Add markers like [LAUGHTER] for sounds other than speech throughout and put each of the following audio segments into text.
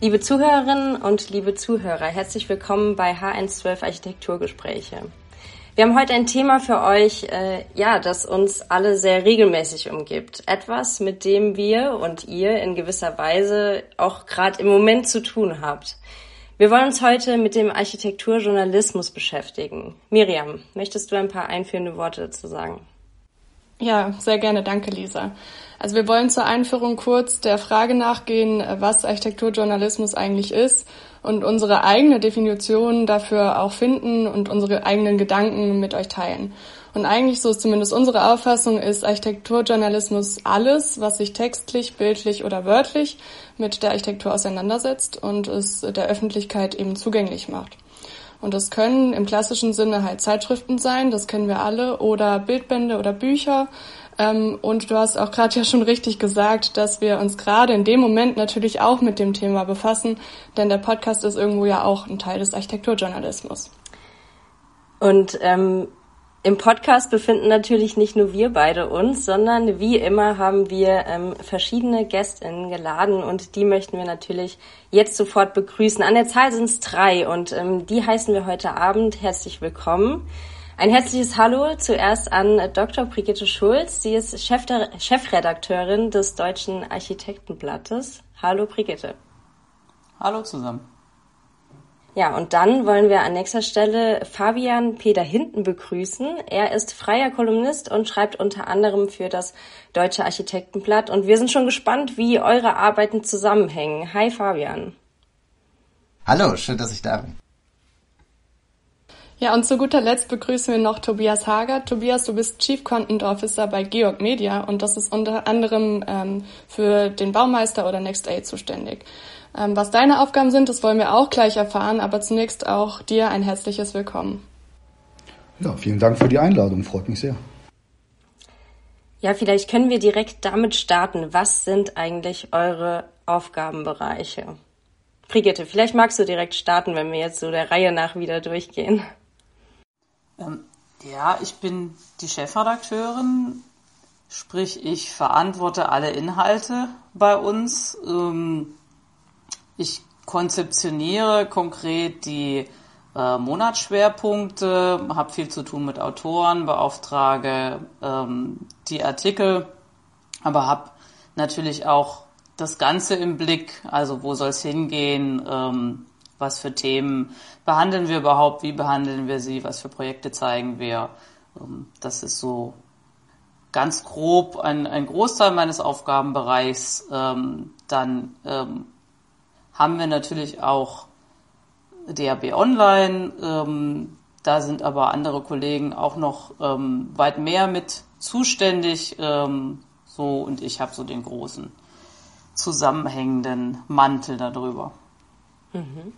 Liebe Zuhörerinnen und liebe Zuhörer, herzlich willkommen bei H112 Architekturgespräche. Wir haben heute ein Thema für euch, äh, ja, das uns alle sehr regelmäßig umgibt. Etwas, mit dem wir und ihr in gewisser Weise auch gerade im Moment zu tun habt. Wir wollen uns heute mit dem Architekturjournalismus beschäftigen. Miriam, möchtest du ein paar einführende Worte dazu sagen? Ja, sehr gerne. Danke, Lisa. Also wir wollen zur Einführung kurz der Frage nachgehen, was Architekturjournalismus eigentlich ist und unsere eigene Definition dafür auch finden und unsere eigenen Gedanken mit euch teilen. Und eigentlich, so ist zumindest unsere Auffassung, ist Architekturjournalismus alles, was sich textlich, bildlich oder wörtlich mit der Architektur auseinandersetzt und es der Öffentlichkeit eben zugänglich macht. Und das können im klassischen Sinne halt Zeitschriften sein, das kennen wir alle, oder Bildbände oder Bücher. Ähm, und du hast auch gerade [LAUGHS] ja schon richtig gesagt, dass wir uns gerade in dem Moment natürlich auch mit dem Thema befassen, denn der Podcast ist irgendwo ja auch ein Teil des Architekturjournalismus. Und ähm, im Podcast befinden natürlich nicht nur wir beide uns, sondern wie immer haben wir ähm, verschiedene GästInnen geladen und die möchten wir natürlich jetzt sofort begrüßen. An der Zahl sind es drei und ähm, die heißen wir heute Abend herzlich willkommen. Ein herzliches Hallo zuerst an Dr. Brigitte Schulz. Sie ist Chef Chefredakteurin des Deutschen Architektenblattes. Hallo Brigitte. Hallo zusammen. Ja, und dann wollen wir an nächster Stelle Fabian Peter Hinten begrüßen. Er ist freier Kolumnist und schreibt unter anderem für das Deutsche Architektenblatt. Und wir sind schon gespannt, wie eure Arbeiten zusammenhängen. Hi Fabian. Hallo, schön, dass ich da bin. Ja, und zu guter Letzt begrüßen wir noch Tobias Hager. Tobias, du bist Chief Content Officer bei Georg Media und das ist unter anderem ähm, für den Baumeister oder Next Aid zuständig. Ähm, was deine Aufgaben sind, das wollen wir auch gleich erfahren, aber zunächst auch dir ein herzliches Willkommen. Ja, vielen Dank für die Einladung, freut mich sehr. Ja, vielleicht können wir direkt damit starten. Was sind eigentlich eure Aufgabenbereiche? Brigitte, vielleicht magst du direkt starten, wenn wir jetzt so der Reihe nach wieder durchgehen. Ähm, ja, ich bin die Chefredakteurin, sprich ich verantworte alle Inhalte bei uns. Ähm, ich konzeptioniere konkret die äh, Monatsschwerpunkte, habe viel zu tun mit Autoren, beauftrage ähm, die Artikel, aber habe natürlich auch das Ganze im Blick, also wo soll es hingehen, ähm, was für Themen behandeln wir überhaupt, wie behandeln wir sie, was für Projekte zeigen wir. Ähm, das ist so ganz grob ein, ein Großteil meines Aufgabenbereichs. Ähm, dann ähm, haben wir natürlich auch DAB Online. Ähm, da sind aber andere Kollegen auch noch ähm, weit mehr mit zuständig. Ähm, so und ich habe so den großen zusammenhängenden Mantel darüber. Mhm.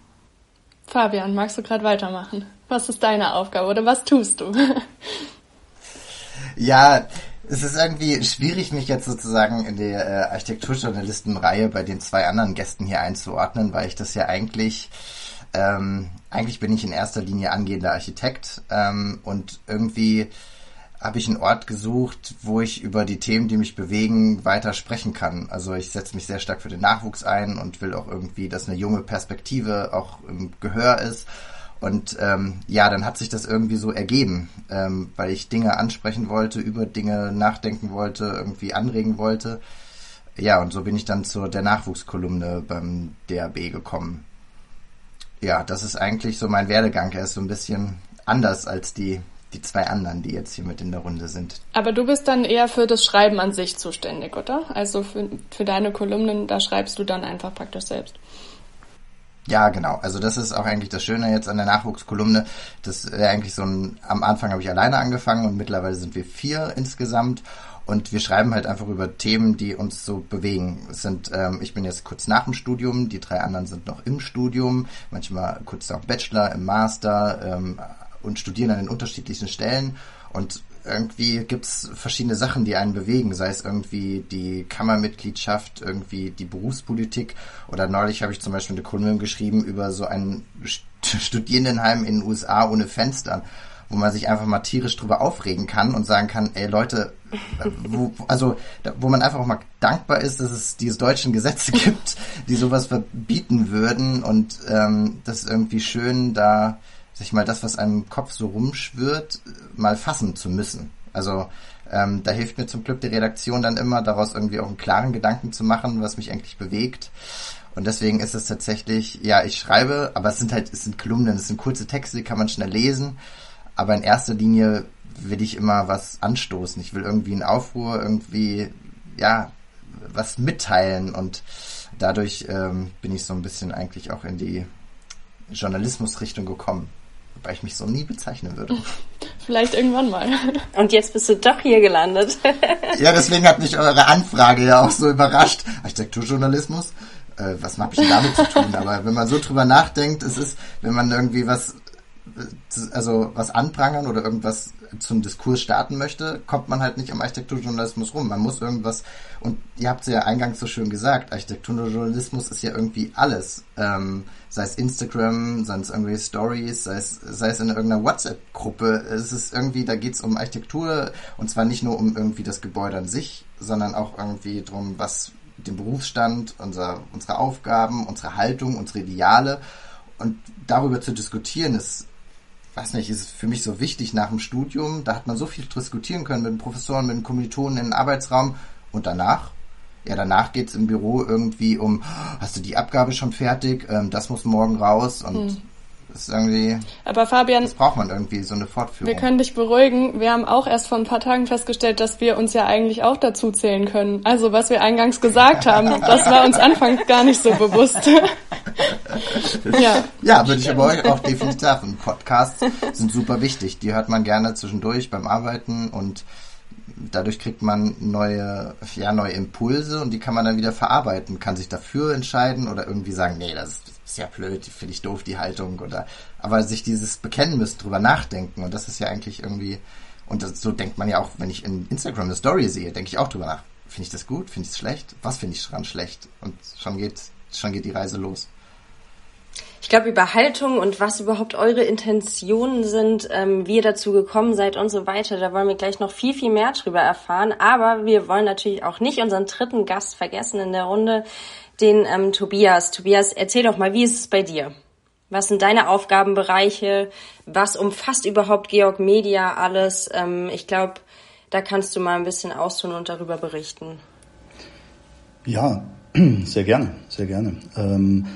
Fabian, magst du gerade weitermachen? Was ist deine Aufgabe oder was tust du? [LAUGHS] ja, es ist irgendwie schwierig, mich jetzt sozusagen in der äh, Architekturjournalistenreihe bei den zwei anderen Gästen hier einzuordnen, weil ich das ja eigentlich, ähm, eigentlich bin ich in erster Linie angehender Architekt ähm, und irgendwie habe ich einen Ort gesucht, wo ich über die Themen, die mich bewegen, weiter sprechen kann. Also ich setze mich sehr stark für den Nachwuchs ein und will auch irgendwie, dass eine junge Perspektive auch im Gehör ist. Und ähm, ja, dann hat sich das irgendwie so ergeben, ähm, weil ich Dinge ansprechen wollte, über Dinge nachdenken wollte, irgendwie anregen wollte. Ja, und so bin ich dann zur der Nachwuchskolumne beim DAB gekommen. Ja, das ist eigentlich so mein Werdegang. Er ist so ein bisschen anders als die die zwei anderen, die jetzt hier mit in der Runde sind. Aber du bist dann eher für das Schreiben an sich zuständig, oder? Also für, für deine Kolumnen, da schreibst du dann einfach praktisch selbst. Ja, genau. Also das ist auch eigentlich das Schöne jetzt an der Nachwuchskolumne. Das wäre eigentlich so ein, am Anfang habe ich alleine angefangen und mittlerweile sind wir vier insgesamt. Und wir schreiben halt einfach über Themen, die uns so bewegen. Es sind, ähm, ich bin jetzt kurz nach dem Studium, die drei anderen sind noch im Studium, manchmal kurz nach Bachelor, im Master, ähm, und studieren an den unterschiedlichsten Stellen und irgendwie gibt's verschiedene Sachen, die einen bewegen, sei es irgendwie die Kammermitgliedschaft, irgendwie die Berufspolitik. Oder neulich habe ich zum Beispiel eine Kolumne geschrieben über so ein Studierendenheim in den USA ohne Fenster wo man sich einfach mal tierisch drüber aufregen kann und sagen kann, ey Leute, wo, also wo man einfach auch mal dankbar ist, dass es diese deutschen Gesetze [LAUGHS] gibt, die sowas verbieten würden. Und ähm, das ist irgendwie schön, da sich mal das, was einem im Kopf so rumschwirrt, mal fassen zu müssen. Also ähm, da hilft mir zum Glück die Redaktion dann immer, daraus irgendwie auch einen klaren Gedanken zu machen, was mich eigentlich bewegt. Und deswegen ist es tatsächlich, ja, ich schreibe, aber es sind halt, es sind Kolumnen, es sind kurze Texte, die kann man schnell lesen. Aber in erster Linie will ich immer was anstoßen. Ich will irgendwie einen Aufruhr, irgendwie, ja, was mitteilen und dadurch ähm, bin ich so ein bisschen eigentlich auch in die Journalismusrichtung gekommen. Wobei ich mich so nie bezeichnen würde. [LAUGHS] Vielleicht irgendwann mal. [LAUGHS] Und jetzt bist du doch hier gelandet. [LAUGHS] ja, deswegen hat mich eure Anfrage ja auch so überrascht. Architekturjournalismus äh, was habe ich denn damit zu tun? Aber wenn man so drüber nachdenkt, es ist, wenn man irgendwie was, also was anprangern oder irgendwas zum Diskurs starten möchte, kommt man halt nicht am Architekturjournalismus rum. Man muss irgendwas, und ihr habt es ja eingangs so schön gesagt, Architekturjournalismus ist ja irgendwie alles. Ähm, sei es Instagram, sei es irgendwie Stories, sei es, sei es in irgendeiner WhatsApp-Gruppe. Es ist irgendwie, da geht es um Architektur und zwar nicht nur um irgendwie das Gebäude an sich, sondern auch irgendwie drum, was den Berufsstand, unser, unsere Aufgaben, unsere Haltung, unsere Ideale. Und darüber zu diskutieren ist, weiß nicht, ist für mich so wichtig nach dem Studium. Da hat man so viel diskutieren können mit den Professoren, mit den Kommilitonen im Arbeitsraum. Und danach? Ja, danach geht's im Büro irgendwie um, hast du die Abgabe schon fertig? Ähm, das muss morgen raus. Und hm ist irgendwie. Aber Fabian. Das braucht man irgendwie, so eine Fortführung. Wir können dich beruhigen. Wir haben auch erst vor ein paar Tagen festgestellt, dass wir uns ja eigentlich auch dazu zählen können. Also, was wir eingangs gesagt haben, das war uns anfangs gar nicht so bewusst. [LAUGHS] [LAUGHS] ja. Ja, würde ich aber euch auch definitiv sagen. Podcasts sind super wichtig. Die hört man gerne zwischendurch beim Arbeiten und dadurch kriegt man neue, ja, neue Impulse und die kann man dann wieder verarbeiten, kann sich dafür entscheiden oder irgendwie sagen, nee, das ist ja blöd, finde ich doof, die Haltung oder, aber sich dieses bekennen müssen, drüber nachdenken und das ist ja eigentlich irgendwie, und das, so denkt man ja auch, wenn ich in Instagram eine Story sehe, denke ich auch drüber nach. Finde ich das gut? Finde ich es schlecht? Was finde ich dran schlecht? Und schon geht, schon geht die Reise los. Ich glaube, über Haltung und was überhaupt eure Intentionen sind, ähm, wie ihr dazu gekommen seid und so weiter, da wollen wir gleich noch viel, viel mehr drüber erfahren. Aber wir wollen natürlich auch nicht unseren dritten Gast vergessen in der Runde, den ähm, Tobias. Tobias, erzähl doch mal, wie ist es bei dir? Was sind deine Aufgabenbereiche? Was umfasst überhaupt Georg Media alles? Ähm, ich glaube, da kannst du mal ein bisschen austun und darüber berichten. Ja, [CLEARS THROAT] sehr gerne, sehr gerne. Ähm,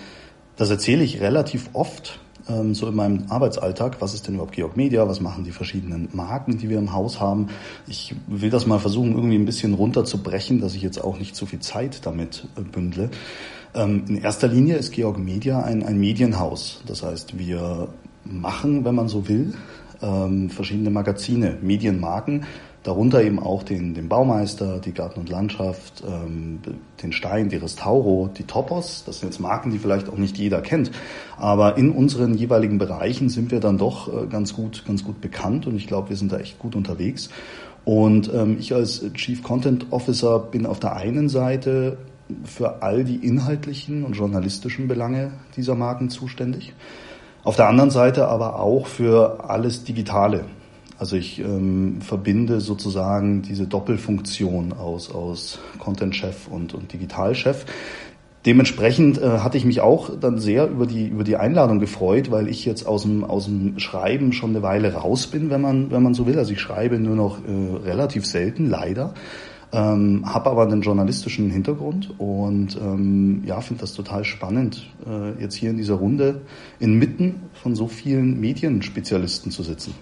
das erzähle ich relativ oft, ähm, so in meinem Arbeitsalltag. Was ist denn überhaupt Georg Media? Was machen die verschiedenen Marken, die wir im Haus haben? Ich will das mal versuchen, irgendwie ein bisschen runterzubrechen, dass ich jetzt auch nicht zu viel Zeit damit äh, bündle. Ähm, in erster Linie ist Georg Media ein, ein Medienhaus. Das heißt, wir machen, wenn man so will, ähm, verschiedene Magazine, Medienmarken, Darunter eben auch den, den Baumeister, die Garten und Landschaft, ähm, den Stein, die Restauro, die Topos. Das sind jetzt Marken, die vielleicht auch nicht jeder kennt. Aber in unseren jeweiligen Bereichen sind wir dann doch äh, ganz gut, ganz gut bekannt und ich glaube, wir sind da echt gut unterwegs. Und ähm, ich als Chief Content Officer bin auf der einen Seite für all die inhaltlichen und journalistischen Belange dieser Marken zuständig. Auf der anderen Seite aber auch für alles Digitale. Also ich ähm, verbinde sozusagen diese Doppelfunktion aus, aus Content-Chef und, und Digital-Chef. Dementsprechend äh, hatte ich mich auch dann sehr über die, über die Einladung gefreut, weil ich jetzt aus dem, aus dem Schreiben schon eine Weile raus bin, wenn man, wenn man so will. Also ich schreibe nur noch äh, relativ selten, leider. Ähm, habe aber einen journalistischen Hintergrund und ähm, ja, finde das total spannend, äh, jetzt hier in dieser Runde inmitten von so vielen Medienspezialisten zu sitzen.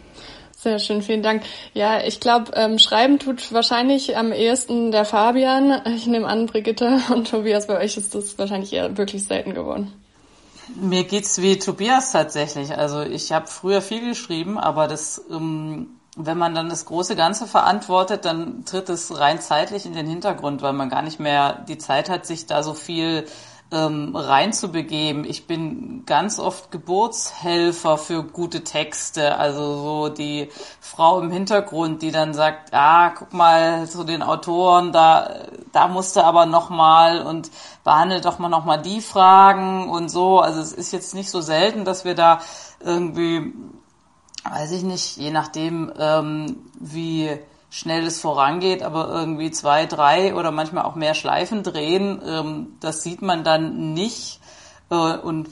Sehr schön, vielen Dank. Ja, ich glaube, ähm, schreiben tut wahrscheinlich am ehesten der Fabian. Ich nehme an, Brigitte [LAUGHS] und Tobias, bei euch ist das wahrscheinlich eher wirklich selten geworden. Mir geht's wie Tobias tatsächlich. Also ich habe früher viel geschrieben, aber das, ähm, wenn man dann das große Ganze verantwortet, dann tritt es rein zeitlich in den Hintergrund, weil man gar nicht mehr die Zeit hat, sich da so viel ähm, reinzubegeben. Ich bin ganz oft Geburtshelfer für gute Texte, also so die Frau im Hintergrund, die dann sagt, ah, guck mal zu den Autoren, da, da musste aber noch mal und behandelt doch mal noch mal die Fragen und so. Also es ist jetzt nicht so selten, dass wir da irgendwie weiß ich nicht, je nachdem, ähm, wie schnell es vorangeht, aber irgendwie zwei, drei oder manchmal auch mehr Schleifen drehen, ähm, das sieht man dann nicht. Äh, und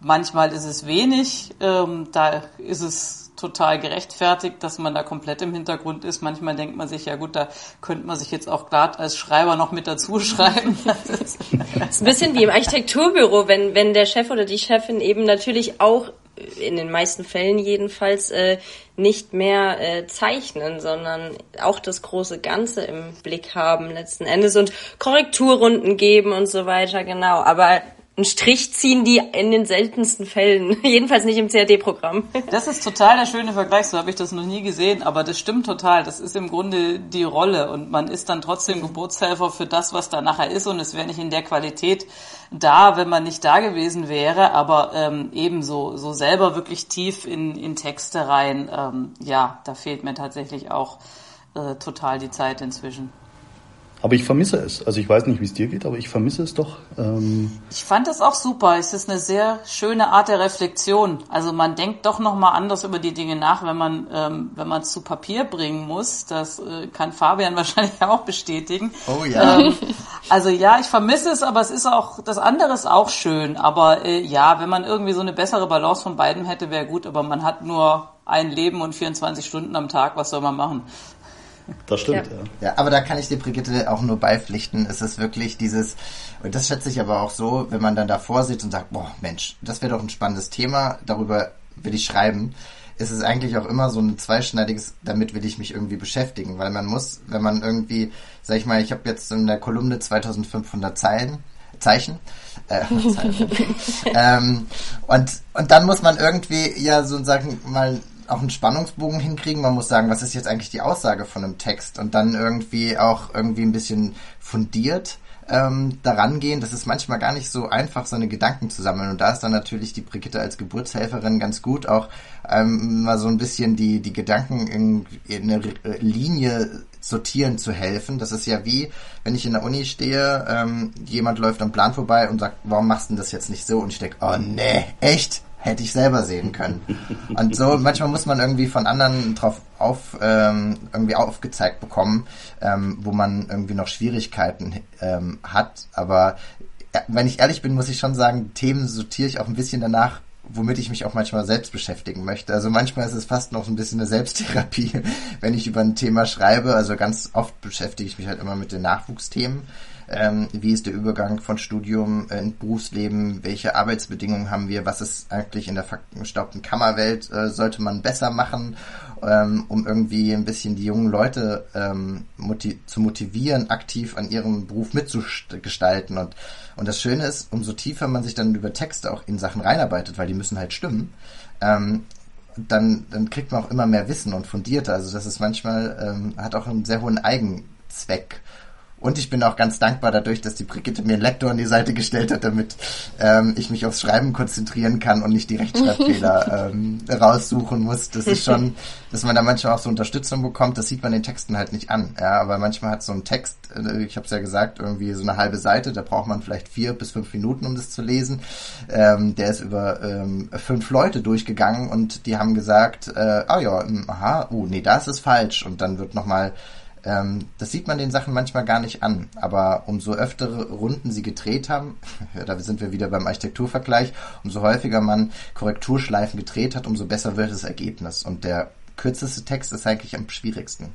manchmal ist es wenig, ähm, da ist es total gerechtfertigt, dass man da komplett im Hintergrund ist. Manchmal denkt man sich, ja gut, da könnte man sich jetzt auch glatt als Schreiber noch mit dazu schreiben. [LAUGHS] das ist ein bisschen wie im Architekturbüro, wenn, wenn der Chef oder die Chefin eben natürlich auch in den meisten Fällen jedenfalls äh, nicht mehr äh, zeichnen, sondern auch das große Ganze im Blick haben letzten Endes und Korrekturrunden geben und so weiter, genau. Aber einen Strich ziehen die in den seltensten Fällen. [LAUGHS] Jedenfalls nicht im CAD-Programm. [LAUGHS] Das ist total der schöne Vergleich, so habe ich das noch nie gesehen, aber das stimmt total. Das ist im Grunde die Rolle und man ist dann trotzdem Geburtshelfer für das, was da nachher ist und es wäre nicht in der Qualität da, wenn man nicht da gewesen wäre, aber ähm, ebenso so selber wirklich tief in, in Texte rein. Ähm, ja, da fehlt mir tatsächlich auch äh, total die Zeit inzwischen. Aber ich vermisse es. Also ich weiß nicht, wie es dir geht, aber ich vermisse es doch. Ähm ich fand das auch super. Es ist eine sehr schöne Art der Reflexion. Also man denkt doch noch mal anders über die Dinge nach, wenn man ähm, wenn man es zu Papier bringen muss. Das äh, kann Fabian [LAUGHS] wahrscheinlich auch bestätigen. Oh ja. Ähm, also ja, ich vermisse es, aber es ist auch das andere ist auch schön. Aber äh, ja, wenn man irgendwie so eine bessere Balance von beiden hätte, wäre gut. Aber man hat nur ein Leben und 24 Stunden am Tag. Was soll man machen? Das stimmt, ja. ja. ja. aber da kann ich dir, Brigitte, auch nur beipflichten. Es ist wirklich dieses, und das schätze ich aber auch so, wenn man dann davor sitzt und sagt, boah, Mensch, das wäre doch ein spannendes Thema, darüber will ich schreiben. ist Es eigentlich auch immer so ein zweischneidiges, damit will ich mich irgendwie beschäftigen, weil man muss, wenn man irgendwie, sag ich mal, ich habe jetzt in der Kolumne 2500 Zeilen, Zeichen. Äh, [LAUGHS] [LAUGHS] ähm, und, und dann muss man irgendwie ja so sagen mal auch einen Spannungsbogen hinkriegen. Man muss sagen, was ist jetzt eigentlich die Aussage von einem Text und dann irgendwie auch irgendwie ein bisschen fundiert ähm, daran gehen. Das ist manchmal gar nicht so einfach, seine Gedanken zu sammeln. Und da ist dann natürlich die Brigitte als Geburtshelferin ganz gut, auch ähm, mal so ein bisschen die, die Gedanken in, in eine Linie sortieren zu helfen. Das ist ja wie, wenn ich in der Uni stehe, ähm, jemand läuft am Plan vorbei und sagt, warum machst du das jetzt nicht so? Und ich denke, oh nee, echt? Hätte ich selber sehen können. Und so manchmal muss man irgendwie von anderen drauf auf ähm, irgendwie aufgezeigt bekommen, ähm, wo man irgendwie noch Schwierigkeiten ähm, hat. Aber wenn ich ehrlich bin, muss ich schon sagen, Themen sortiere ich auch ein bisschen danach, womit ich mich auch manchmal selbst beschäftigen möchte. Also manchmal ist es fast noch ein bisschen eine Selbsttherapie, [LAUGHS] wenn ich über ein Thema schreibe. Also ganz oft beschäftige ich mich halt immer mit den Nachwuchsthemen ähm, wie ist der Übergang von Studium in Berufsleben, welche Arbeitsbedingungen haben wir, was ist eigentlich in der verstaubten Kammerwelt, äh, sollte man besser machen, ähm, um irgendwie ein bisschen die jungen Leute ähm, motiv zu motivieren, aktiv an ihrem Beruf mitzugestalten. Und, und das Schöne ist, umso tiefer man sich dann über Texte auch in Sachen reinarbeitet, weil die müssen halt stimmen, ähm, dann, dann kriegt man auch immer mehr Wissen und fundierter. Also das ist manchmal, ähm, hat auch einen sehr hohen Eigenzweck. Und ich bin auch ganz dankbar dadurch, dass die Brigitte mir einen Lektor an die Seite gestellt hat, damit ähm, ich mich aufs Schreiben konzentrieren kann und nicht die Rechtschreibfehler [LAUGHS] ähm, raussuchen muss. Das ist schon, [LAUGHS] dass man da manchmal auch so Unterstützung bekommt. Das sieht man den Texten halt nicht an. Ja, aber manchmal hat so ein Text, äh, ich habe es ja gesagt, irgendwie so eine halbe Seite. Da braucht man vielleicht vier bis fünf Minuten, um das zu lesen. Ähm, der ist über ähm, fünf Leute durchgegangen und die haben gesagt, äh, ah ja, hm, aha, oh nee, das ist falsch. Und dann wird nochmal mal ähm, das sieht man den Sachen manchmal gar nicht an, aber umso öftere Runden sie gedreht haben, [LAUGHS] da sind wir wieder beim Architekturvergleich, umso häufiger man Korrekturschleifen gedreht hat, umso besser wird das Ergebnis. Und der kürzeste Text ist eigentlich am schwierigsten.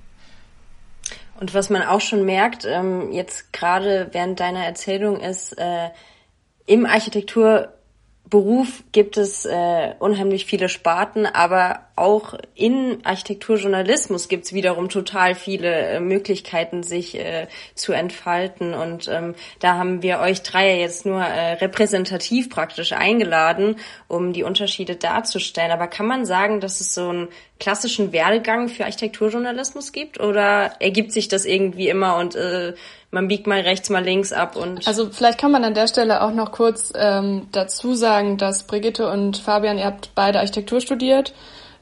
Und was man auch schon merkt, ähm, jetzt gerade während deiner Erzählung ist, äh, im Architektur Beruf gibt es äh, unheimlich viele Sparten, aber auch in Architekturjournalismus gibt es wiederum total viele äh, Möglichkeiten, sich äh, zu entfalten. Und ähm, da haben wir euch drei jetzt nur äh, repräsentativ praktisch eingeladen, um die Unterschiede darzustellen. Aber kann man sagen, dass es so einen klassischen Werdegang für Architekturjournalismus gibt? Oder ergibt sich das irgendwie immer und äh, man biegt mal rechts, mal links ab und. Also vielleicht kann man an der Stelle auch noch kurz ähm, dazu sagen, dass Brigitte und Fabian, ihr habt beide Architektur studiert.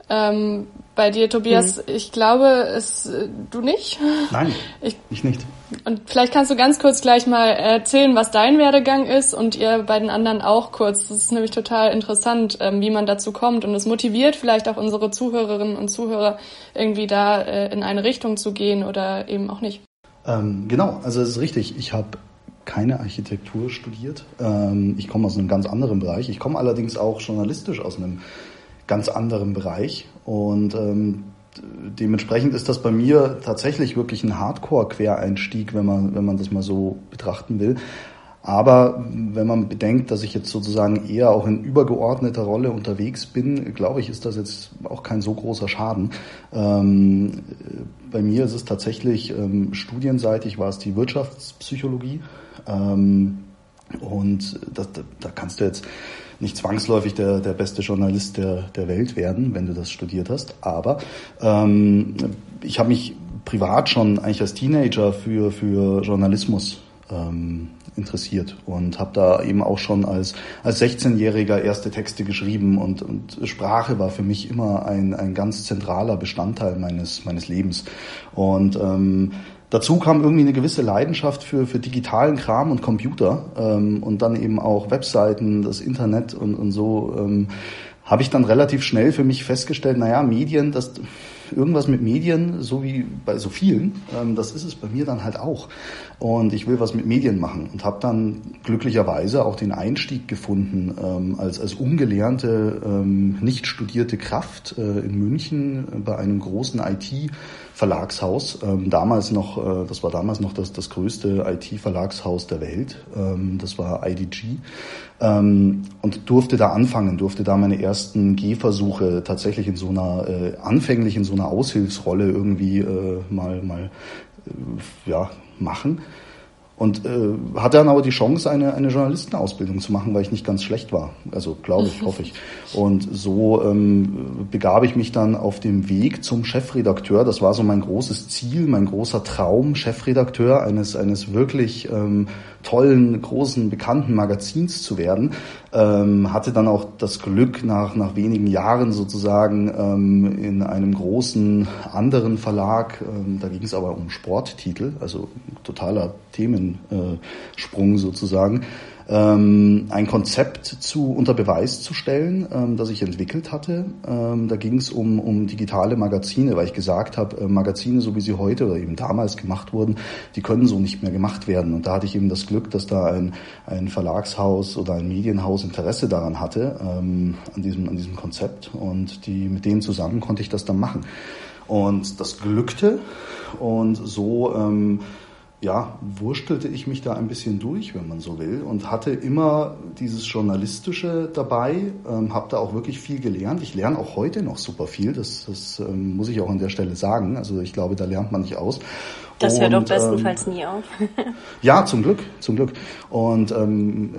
Ähm, bei dir, Tobias, mhm. ich glaube, es du nicht. Nein, ich, ich nicht. Und vielleicht kannst du ganz kurz gleich mal erzählen, was dein Werdegang ist und ihr bei den anderen auch kurz. Das ist nämlich total interessant, ähm, wie man dazu kommt und es motiviert vielleicht auch unsere Zuhörerinnen und Zuhörer irgendwie da äh, in eine Richtung zu gehen oder eben auch nicht. Ähm, genau, also es ist richtig. Ich habe keine Architektur studiert. Ähm, ich komme aus einem ganz anderen Bereich. Ich komme allerdings auch journalistisch aus einem ganz anderen Bereich und ähm, dementsprechend ist das bei mir tatsächlich wirklich ein Hardcore-Quereinstieg, wenn man, wenn man das mal so betrachten will. Aber wenn man bedenkt, dass ich jetzt sozusagen eher auch in übergeordneter Rolle unterwegs bin, glaube ich, ist das jetzt auch kein so großer Schaden. Ähm, bei mir ist es tatsächlich ähm, studienseitig war es die Wirtschaftspsychologie. Ähm, und das, da, da kannst du jetzt nicht zwangsläufig der, der beste Journalist der, der Welt werden, wenn du das studiert hast. Aber ähm, ich habe mich privat schon eigentlich als Teenager für, für Journalismus ähm, interessiert und habe da eben auch schon als, als 16-Jähriger erste Texte geschrieben und, und Sprache war für mich immer ein, ein ganz zentraler Bestandteil meines, meines Lebens. Und ähm, Dazu kam irgendwie eine gewisse Leidenschaft für, für digitalen Kram und Computer ähm, und dann eben auch Webseiten, das Internet und, und so. Ähm, habe ich dann relativ schnell für mich festgestellt, naja, Medien, das irgendwas mit Medien, so wie bei so vielen, ähm, das ist es bei mir dann halt auch. Und ich will was mit Medien machen und habe dann glücklicherweise auch den Einstieg gefunden ähm, als, als ungelernte, ähm, nicht studierte Kraft äh, in München bei einem großen IT- Verlagshaus. Ähm, damals noch, äh, das war damals noch das, das größte IT-Verlagshaus der Welt. Ähm, das war IDG. Ähm, und durfte da anfangen, durfte da meine ersten Gehversuche tatsächlich in so einer, äh, anfänglich in so einer Aushilfsrolle irgendwie äh, mal, mal äh, ja, machen. Und äh, hatte dann aber die Chance, eine, eine Journalistenausbildung zu machen, weil ich nicht ganz schlecht war. Also glaube ich, hoffe ich. [LAUGHS] Und so ähm, begab ich mich dann auf dem Weg zum Chefredakteur. Das war so mein großes Ziel, mein großer Traum, Chefredakteur eines, eines wirklich ähm, tollen, großen, bekannten Magazins zu werden. Ähm, hatte dann auch das Glück, nach, nach wenigen Jahren sozusagen ähm, in einem großen anderen Verlag, ähm, da ging es aber um Sporttitel, also totaler Themensprung sozusagen, ähm, ein Konzept zu, unter Beweis zu stellen, ähm, das ich entwickelt hatte. Ähm, da ging es um, um digitale Magazine, weil ich gesagt habe, äh, Magazine, so wie sie heute oder eben damals gemacht wurden, die können so nicht mehr gemacht werden. Und da hatte ich eben das Glück, dass da ein, ein Verlagshaus oder ein Medienhaus Interesse daran hatte, ähm, an, diesem, an diesem Konzept. Und die, mit denen zusammen konnte ich das dann machen. Und das glückte. Und so ähm, ja, wurstelte ich mich da ein bisschen durch, wenn man so will, und hatte immer dieses Journalistische dabei, ähm, habe da auch wirklich viel gelernt. Ich lerne auch heute noch super viel, das, das ähm, muss ich auch an der Stelle sagen. Also ich glaube, da lernt man nicht aus. Das und, hört doch bestenfalls ähm, nie auf. [LAUGHS] ja, zum Glück, zum Glück. Und ähm,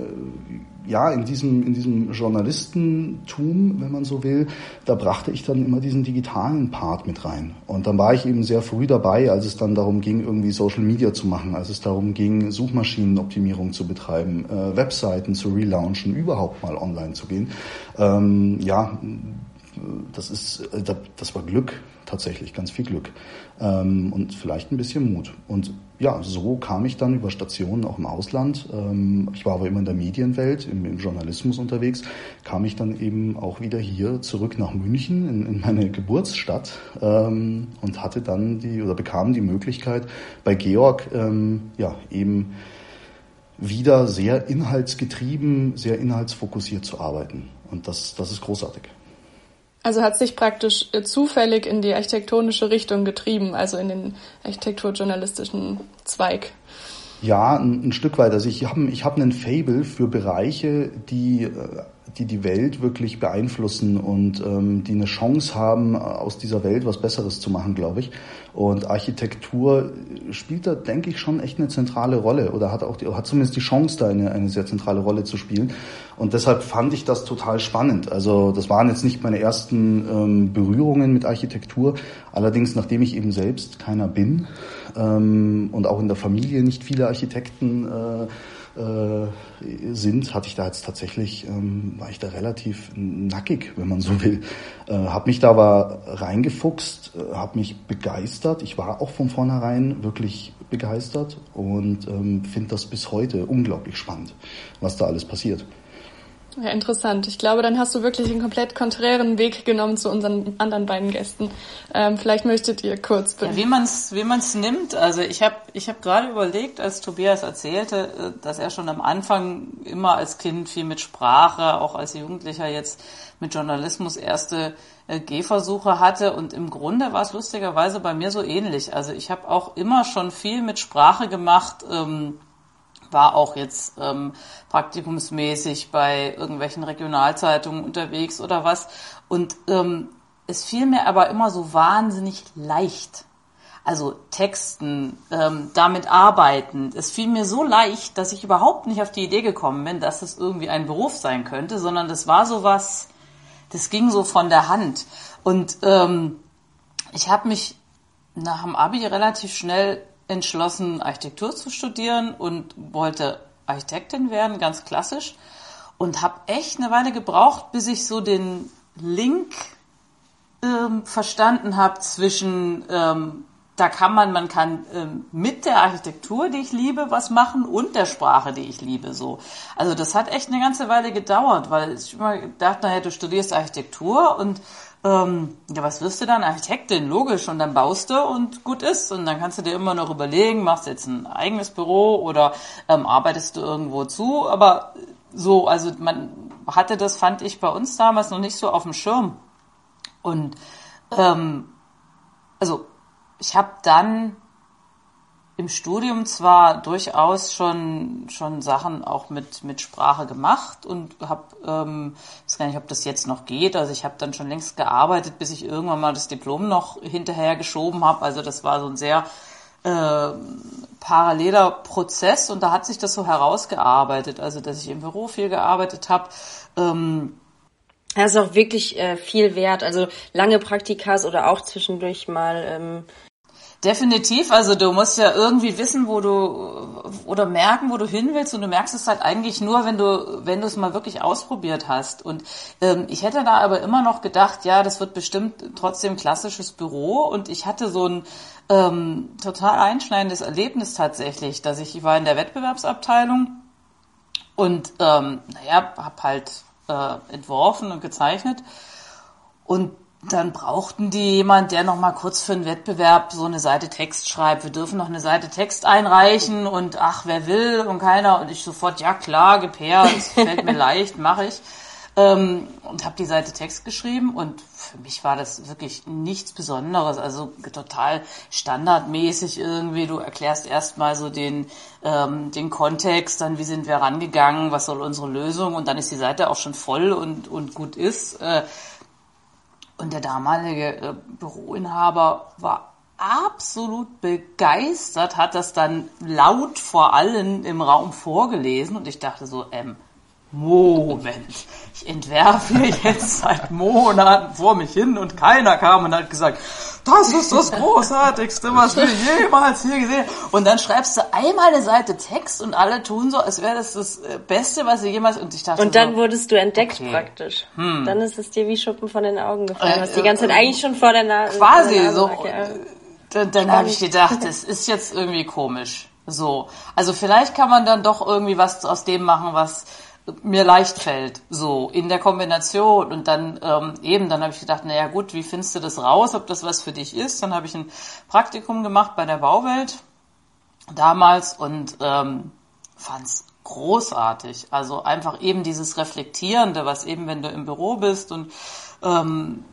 ja, in diesem, in diesem Journalistentum, wenn man so will, da brachte ich dann immer diesen digitalen Part mit rein. Und dann war ich eben sehr früh dabei, als es dann darum ging, irgendwie Social Media zu machen, als es darum ging, Suchmaschinenoptimierung zu betreiben, äh, Webseiten zu relaunchen, überhaupt mal online zu gehen. Ähm, ja, das ist, äh, das war Glück tatsächlich, ganz viel Glück ähm, und vielleicht ein bisschen Mut. Und ja, so kam ich dann über Stationen auch im Ausland. Ähm, ich war aber immer in der Medienwelt, im, im, Journalismus unterwegs, kam ich dann eben auch wieder hier zurück nach München in, in meine Geburtsstadt ähm, und hatte dann die oder bekam die Möglichkeit bei Georg ähm, ja eben wieder sehr inhaltsgetrieben, sehr inhaltsfokussiert zu arbeiten. Und das, das ist großartig. Also hat sich praktisch äh, zufällig in die architektonische Richtung getrieben, also in den architekturjournalistischen Zweig. Ja, ein, ein Stück weit. Also ich habe ich hab einen Fable für Bereiche, die äh, die die Welt wirklich beeinflussen und ähm, die eine Chance haben, aus dieser Welt was Besseres zu machen, glaube ich. Und Architektur spielt da, denke ich, schon echt eine zentrale Rolle oder hat auch die, hat zumindest die Chance, da eine, eine sehr zentrale Rolle zu spielen. Und deshalb fand ich das total spannend. Also das waren jetzt nicht meine ersten ähm, Berührungen mit Architektur. Allerdings, nachdem ich eben selbst keiner bin ähm, und auch in der Familie nicht viele Architekten äh, äh, sind, hatte ich da jetzt tatsächlich, ähm, war ich da relativ nackig, wenn man so will. Äh, habe mich da aber reingefuchst, äh, habe mich begeistert. Ich war auch von vornherein wirklich begeistert und ähm, finde das bis heute unglaublich spannend, was da alles passiert. Ja, interessant. Ich glaube, dann hast du wirklich einen komplett konträren Weg genommen zu unseren anderen beiden Gästen. Ähm, vielleicht möchtet ihr kurz. Ja, wie man es wie man's nimmt. Also ich habe ich hab gerade überlegt, als Tobias erzählte, äh, dass er schon am Anfang immer als Kind viel mit Sprache, auch als Jugendlicher jetzt mit Journalismus erste äh, Gehversuche hatte. Und im Grunde war es lustigerweise bei mir so ähnlich. Also ich habe auch immer schon viel mit Sprache gemacht. Ähm, war auch jetzt ähm, praktikumsmäßig bei irgendwelchen Regionalzeitungen unterwegs oder was. Und ähm, es fiel mir aber immer so wahnsinnig leicht. Also Texten, ähm, damit arbeiten. Es fiel mir so leicht, dass ich überhaupt nicht auf die Idee gekommen bin, dass es irgendwie ein Beruf sein könnte, sondern das war so was, das ging so von der Hand. Und ähm, ich habe mich nach dem Abi relativ schnell entschlossen, Architektur zu studieren und wollte Architektin werden, ganz klassisch. Und habe echt eine Weile gebraucht, bis ich so den Link ähm, verstanden habe zwischen, ähm, da kann man, man kann ähm, mit der Architektur, die ich liebe, was machen und der Sprache, die ich liebe. So, also das hat echt eine ganze Weile gedauert, weil ich immer gedacht, naja, du studierst Architektur und ähm, ja, was wirst du dann? Architektin, logisch. Und dann baust du und gut ist. Und dann kannst du dir immer noch überlegen, machst du jetzt ein eigenes Büro oder ähm, arbeitest du irgendwo zu. Aber so, also man hatte das, fand ich bei uns damals noch nicht so auf dem Schirm. Und ähm, also ich habe dann im Studium zwar durchaus schon schon Sachen auch mit mit Sprache gemacht und habe ähm, weiß gar nicht, ob das jetzt noch geht. Also ich habe dann schon längst gearbeitet, bis ich irgendwann mal das Diplom noch hinterher geschoben habe. Also das war so ein sehr äh, paralleler Prozess und da hat sich das so herausgearbeitet. Also dass ich im Büro viel gearbeitet habe. Ähm, das ist auch wirklich äh, viel wert. Also lange Praktikas oder auch zwischendurch mal ähm, Definitiv, also du musst ja irgendwie wissen, wo du oder merken, wo du hin willst. Und du merkst es halt eigentlich nur, wenn du wenn du es mal wirklich ausprobiert hast. Und ähm, ich hätte da aber immer noch gedacht, ja, das wird bestimmt trotzdem klassisches Büro. Und ich hatte so ein ähm, total einschneidendes Erlebnis tatsächlich, dass ich, ich war in der Wettbewerbsabteilung und ähm, naja, habe halt äh, entworfen und gezeichnet. Und dann brauchten die jemand, der noch mal kurz für einen Wettbewerb so eine Seite Text schreibt. Wir dürfen noch eine Seite Text einreichen und ach, wer will und keiner. Und ich sofort, ja klar, Gepair, es fällt mir [LAUGHS] leicht, mache ich. Ähm, und habe die Seite Text geschrieben und für mich war das wirklich nichts Besonderes, also total standardmäßig irgendwie. Du erklärst erstmal so den, ähm, den Kontext, dann wie sind wir rangegangen, was soll unsere Lösung und dann ist die Seite auch schon voll und, und gut ist. Äh, und der damalige äh, Büroinhaber war absolut begeistert, hat das dann laut vor allen im Raum vorgelesen. Und ich dachte so, ähm, Moment, ich entwerfe jetzt seit Monaten vor mich hin und keiner kam und hat gesagt, das ist das Großartigste, was wir jemals hier gesehen haben. Und dann schreibst du einmal eine Seite Text und alle tun so, als wäre das das äh, Beste, was sie jemals, und ich dachte Und dann so, wurdest du entdeckt okay. praktisch. Hm. Dann ist es dir wie Schuppen von den Augen gefallen. Äh, hast die ganze Zeit äh, eigentlich schon vor der Nase. quasi der Nase so. Dann, dann habe ich gedacht, das ist jetzt irgendwie komisch. So, also vielleicht kann man dann doch irgendwie was aus dem machen, was mir leicht fällt, so in der Kombination und dann ähm, eben, dann habe ich gedacht, naja gut, wie findest du das raus, ob das was für dich ist? Dann habe ich ein Praktikum gemacht bei der Bauwelt damals und ähm, fand es großartig. Also einfach eben dieses Reflektierende, was eben, wenn du im Büro bist und ähm,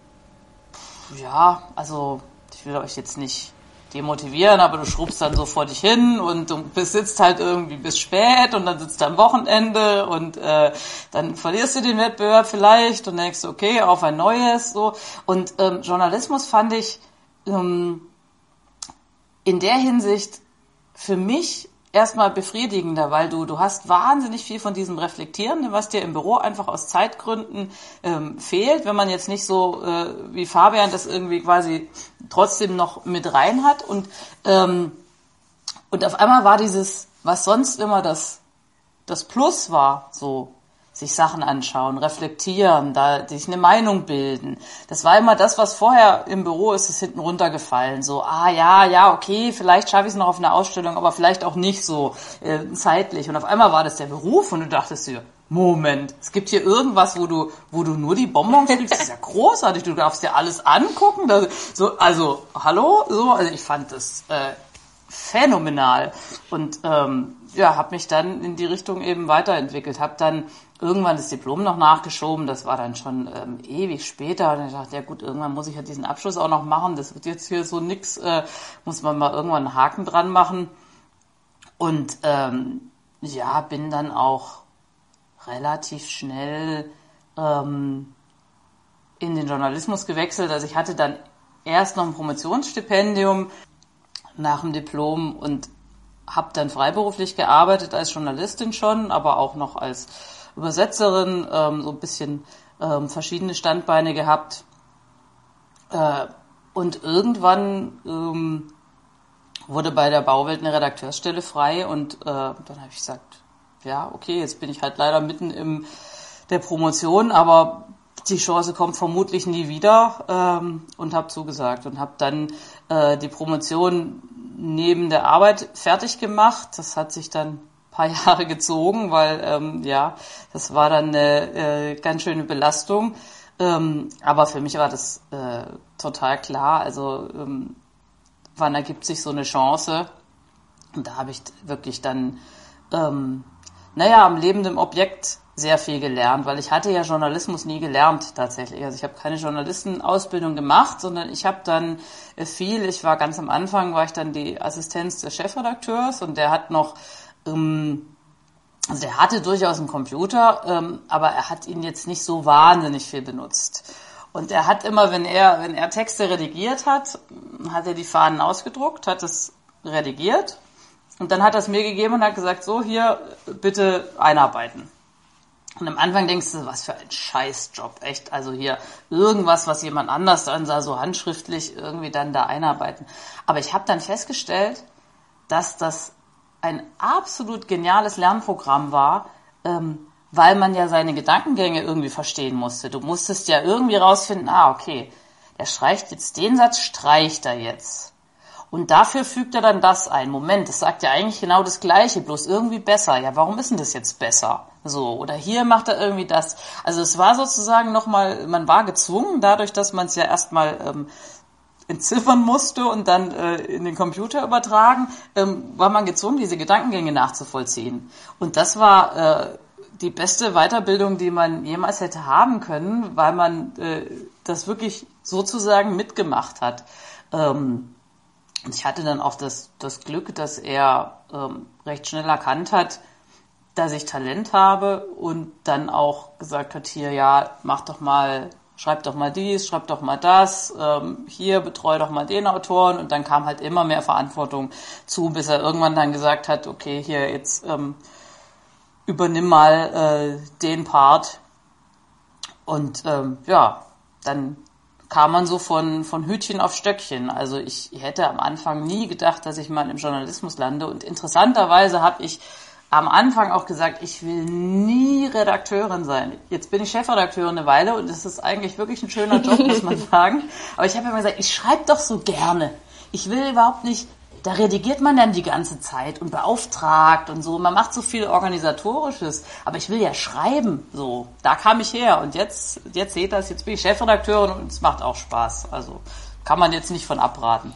ja, also ich will euch jetzt nicht demotivieren, aber du schrubst dann so vor dich hin und du sitzt halt irgendwie bis spät und dann sitzt du am Wochenende und äh, dann verlierst du den Wettbewerb vielleicht und denkst, okay, auf ein neues so. Und ähm, Journalismus fand ich ähm, in der Hinsicht für mich erstmal befriedigender, weil du, du hast wahnsinnig viel von diesem Reflektieren, was dir im Büro einfach aus Zeitgründen ähm, fehlt, wenn man jetzt nicht so äh, wie Fabian das irgendwie quasi trotzdem noch mit rein hat. Und, ähm, und auf einmal war dieses, was sonst immer das das Plus war, so sich Sachen anschauen, reflektieren, da sich eine Meinung bilden. Das war immer das, was vorher im Büro ist, ist hinten runtergefallen. So, ah ja, ja, okay, vielleicht schaffe ich es noch auf eine Ausstellung, aber vielleicht auch nicht so äh, zeitlich. Und auf einmal war das der Beruf und du dachtest dir, Moment, es gibt hier irgendwas, wo du, wo du nur die Bonbons kriegst. Das ist ja großartig. Du darfst dir alles angucken. Das, so, also, hallo, so, also ich fand das äh, phänomenal und ähm, ja, habe mich dann in die Richtung eben weiterentwickelt. Habe dann irgendwann das Diplom noch nachgeschoben. Das war dann schon ähm, ewig später. Und ich dachte, ja gut, irgendwann muss ich ja diesen Abschluss auch noch machen. Das wird jetzt hier so nix. Äh, muss man mal irgendwann einen Haken dran machen. Und ähm, ja, bin dann auch relativ schnell ähm, in den Journalismus gewechselt. Also ich hatte dann erst noch ein Promotionsstipendium nach dem Diplom und habe dann freiberuflich gearbeitet als Journalistin schon, aber auch noch als Übersetzerin, ähm, so ein bisschen ähm, verschiedene Standbeine gehabt. Äh, und irgendwann ähm, wurde bei der Bauwelt eine Redakteursstelle frei und äh, dann habe ich gesagt, ja, okay, jetzt bin ich halt leider mitten im der Promotion, aber die Chance kommt vermutlich nie wieder ähm, und habe zugesagt und habe dann äh, die Promotion neben der Arbeit fertig gemacht. Das hat sich dann paar [LAUGHS] Jahre gezogen, weil ähm, ja, das war dann eine äh, ganz schöne Belastung. Ähm, aber für mich war das äh, total klar. Also ähm, wann ergibt sich so eine Chance? Und da habe ich wirklich dann ähm, naja, am lebenden Objekt sehr viel gelernt, weil ich hatte ja Journalismus nie gelernt tatsächlich. Also ich habe keine Journalistenausbildung gemacht, sondern ich habe dann viel, ich war ganz am Anfang, war ich dann die Assistenz des Chefredakteurs und der hat noch, ähm, also der hatte durchaus einen Computer, ähm, aber er hat ihn jetzt nicht so wahnsinnig viel benutzt. Und er hat immer, wenn er, wenn er Texte redigiert hat, hat er die Fahnen ausgedruckt, hat es redigiert und dann hat er es mir gegeben und hat gesagt, so hier, bitte einarbeiten. Und am Anfang denkst du, was für ein Scheißjob, echt. Also hier irgendwas, was jemand anders dann sah, so handschriftlich irgendwie dann da einarbeiten. Aber ich habe dann festgestellt, dass das ein absolut geniales Lernprogramm war, ähm, weil man ja seine Gedankengänge irgendwie verstehen musste. Du musstest ja irgendwie rausfinden, ah, okay, er streicht jetzt den Satz, streicht er jetzt. Und dafür fügt er dann das ein. Moment, das sagt ja eigentlich genau das Gleiche, bloß irgendwie besser. Ja, warum ist denn das jetzt besser? So, oder hier macht er irgendwie das. Also es war sozusagen nochmal, man war gezwungen, dadurch, dass man es ja erstmal ähm, entziffern musste und dann äh, in den Computer übertragen, ähm, war man gezwungen, diese Gedankengänge nachzuvollziehen. Und das war äh, die beste Weiterbildung, die man jemals hätte haben können, weil man äh, das wirklich sozusagen mitgemacht hat. Ähm, und ich hatte dann auch das, das Glück, dass er ähm, recht schnell erkannt hat, dass ich Talent habe und dann auch gesagt hat, hier, ja, mach doch mal, schreib doch mal dies, schreib doch mal das, ähm, hier, betreue doch mal den Autoren. Und dann kam halt immer mehr Verantwortung zu, bis er irgendwann dann gesagt hat, okay, hier, jetzt ähm, übernimm mal äh, den Part. Und ähm, ja, dann kam man so von, von Hütchen auf Stöckchen. Also ich hätte am Anfang nie gedacht, dass ich mal im Journalismus lande. Und interessanterweise habe ich am Anfang auch gesagt, ich will nie Redakteurin sein. Jetzt bin ich Chefredakteurin eine Weile und es ist eigentlich wirklich ein schöner Job, muss man [LAUGHS] sagen. Aber ich habe immer gesagt, ich schreibe doch so gerne. Ich will überhaupt nicht da redigiert man dann die ganze Zeit und beauftragt und so. Man macht so viel Organisatorisches. Aber ich will ja schreiben. So, da kam ich her. Und jetzt, jetzt seht das, jetzt bin ich Chefredakteurin und es macht auch Spaß. Also kann man jetzt nicht von abraten.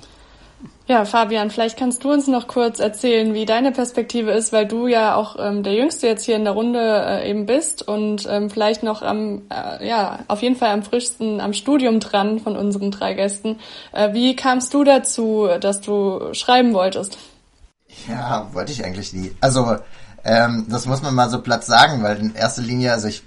Ja, Fabian, vielleicht kannst du uns noch kurz erzählen, wie deine Perspektive ist, weil du ja auch ähm, der Jüngste jetzt hier in der Runde äh, eben bist und ähm, vielleicht noch am, äh, ja, auf jeden Fall am frischsten am Studium dran von unseren drei Gästen. Äh, wie kamst du dazu, dass du schreiben wolltest? Ja, wollte ich eigentlich nie. Also, ähm, das muss man mal so platt sagen, weil in erster Linie, also ich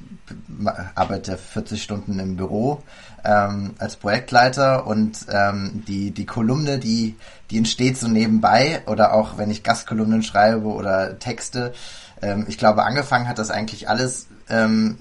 arbeite 40 Stunden im Büro ähm, als Projektleiter und ähm, die, die Kolumne, die, die entsteht so nebenbei oder auch wenn ich Gastkolumnen schreibe oder Texte. Ähm, ich glaube, angefangen hat das eigentlich alles ähm,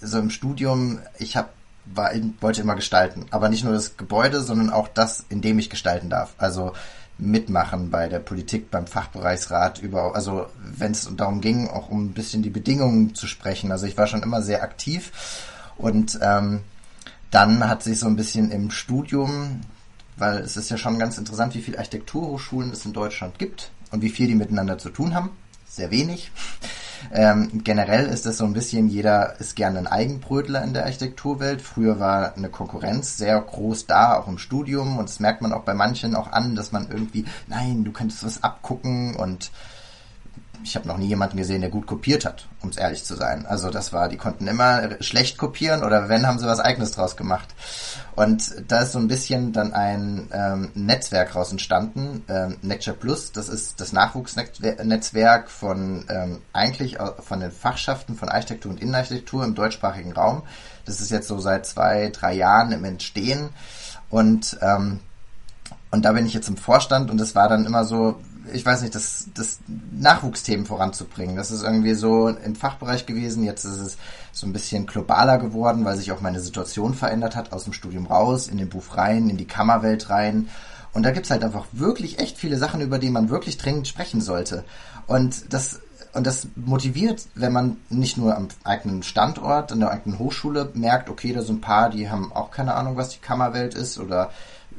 so im Studium. Ich habe war, wollte immer gestalten. Aber nicht nur das Gebäude, sondern auch das, in dem ich gestalten darf. Also mitmachen bei der Politik, beim Fachbereichsrat, über, also wenn es darum ging, auch um ein bisschen die Bedingungen zu sprechen. Also ich war schon immer sehr aktiv und ähm, dann hat sich so ein bisschen im Studium, weil es ist ja schon ganz interessant, wie viele Architekturhochschulen es in Deutschland gibt und wie viel die miteinander zu tun haben. Sehr wenig. [LAUGHS] Ähm, generell ist es so ein bisschen, jeder ist gerne ein Eigenbrötler in der Architekturwelt. Früher war eine Konkurrenz sehr groß da, auch im Studium. Und das merkt man auch bei manchen auch an, dass man irgendwie, nein, du könntest was abgucken und ich habe noch nie jemanden gesehen, der gut kopiert hat, um es ehrlich zu sein. Also das war, die konnten immer schlecht kopieren oder wenn, haben sie was eigenes draus gemacht. Und da ist so ein bisschen dann ein ähm, Netzwerk raus entstanden, ähm, Necture Plus, das ist das Nachwuchsnetzwerk von ähm, eigentlich von den Fachschaften von Architektur und Innenarchitektur im deutschsprachigen Raum. Das ist jetzt so seit zwei, drei Jahren im Entstehen und ähm, und da bin ich jetzt im Vorstand und es war dann immer so, ich weiß nicht, das, das Nachwuchsthemen voranzubringen. Das ist irgendwie so im Fachbereich gewesen. Jetzt ist es so ein bisschen globaler geworden, weil sich auch meine Situation verändert hat, aus dem Studium raus, in den Beruf rein, in die Kammerwelt rein. Und da gibt's halt einfach wirklich echt viele Sachen, über die man wirklich dringend sprechen sollte. Und das, und das motiviert, wenn man nicht nur am eigenen Standort, an der eigenen Hochschule merkt, okay, da sind ein paar, die haben auch keine Ahnung, was die Kammerwelt ist oder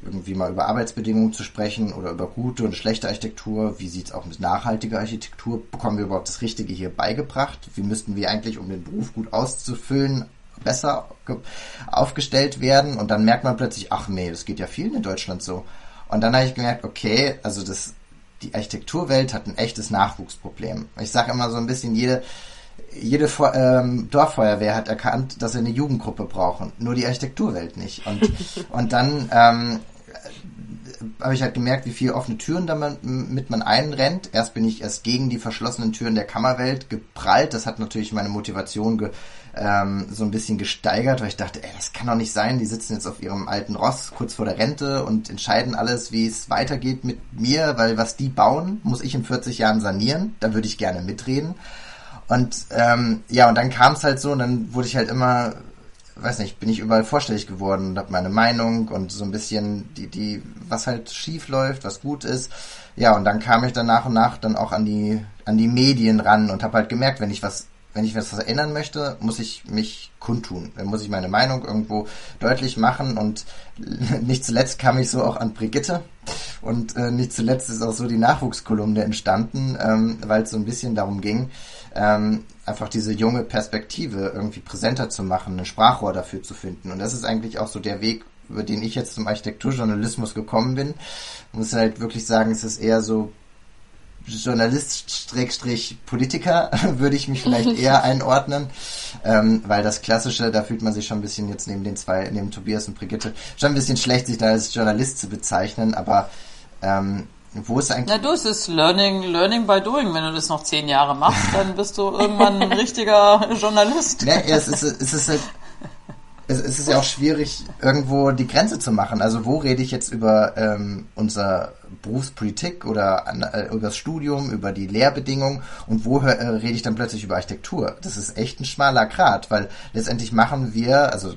irgendwie mal über Arbeitsbedingungen zu sprechen oder über gute und schlechte Architektur. Wie sieht's auch mit nachhaltiger Architektur? Bekommen wir überhaupt das Richtige hier beigebracht? Wie müssten wir eigentlich, um den Beruf gut auszufüllen, besser aufgestellt werden? Und dann merkt man plötzlich, ach nee, das geht ja vielen in Deutschland so. Und dann habe ich gemerkt, okay, also das, die Architekturwelt hat ein echtes Nachwuchsproblem. Ich sage immer so ein bisschen, jede, jede ähm, Dorffeuerwehr hat erkannt, dass sie eine Jugendgruppe brauchen, nur die Architekturwelt nicht. Und, [LAUGHS] und dann ähm, habe ich halt gemerkt, wie viele offene Türen damit man einrennt. Erst bin ich erst gegen die verschlossenen Türen der Kammerwelt geprallt. Das hat natürlich meine Motivation ge, ähm, so ein bisschen gesteigert, weil ich dachte, ey, das kann doch nicht sein. Die sitzen jetzt auf ihrem alten Ross kurz vor der Rente und entscheiden alles, wie es weitergeht mit mir, weil was die bauen, muss ich in 40 Jahren sanieren. Da würde ich gerne mitreden. Und ähm, ja, und dann kam es halt so und dann wurde ich halt immer weiß nicht, bin ich überall vorstellig geworden und habe meine Meinung und so ein bisschen die, die, was halt schief läuft, was gut ist. Ja, und dann kam ich dann nach und nach dann auch an die, an die Medien ran und habe halt gemerkt, wenn ich was, wenn ich was erinnern möchte, muss ich mich kundtun. Dann muss ich meine Meinung irgendwo deutlich machen und [LAUGHS] nicht zuletzt kam ich so auch an Brigitte und äh, nicht zuletzt ist auch so die Nachwuchskolumne entstanden, ähm, weil es so ein bisschen darum ging, ähm, einfach diese junge Perspektive irgendwie präsenter zu machen, ein Sprachrohr dafür zu finden. Und das ist eigentlich auch so der Weg, über den ich jetzt zum Architekturjournalismus gekommen bin. Ich muss halt wirklich sagen, es ist eher so Journalist-Politiker, [LAUGHS] würde ich mich vielleicht [LAUGHS] eher einordnen, ähm, weil das Klassische, da fühlt man sich schon ein bisschen jetzt neben den zwei, neben Tobias und Brigitte, schon ein bisschen schlecht, sich da als Journalist zu bezeichnen, aber ähm, wo ist eigentlich... Na du, es ist Learning, Learning by Doing. Wenn du das noch zehn Jahre machst, dann bist du irgendwann ein [LAUGHS] richtiger Journalist. Ne, es ist, es ist halt, es, ist ja auch schwierig, irgendwo die Grenze zu machen. Also wo rede ich jetzt über ähm, unser Berufspolitik oder äh, über das Studium, über die Lehrbedingungen und wo äh, rede ich dann plötzlich über Architektur? Das ist echt ein schmaler Grad, weil letztendlich machen wir, also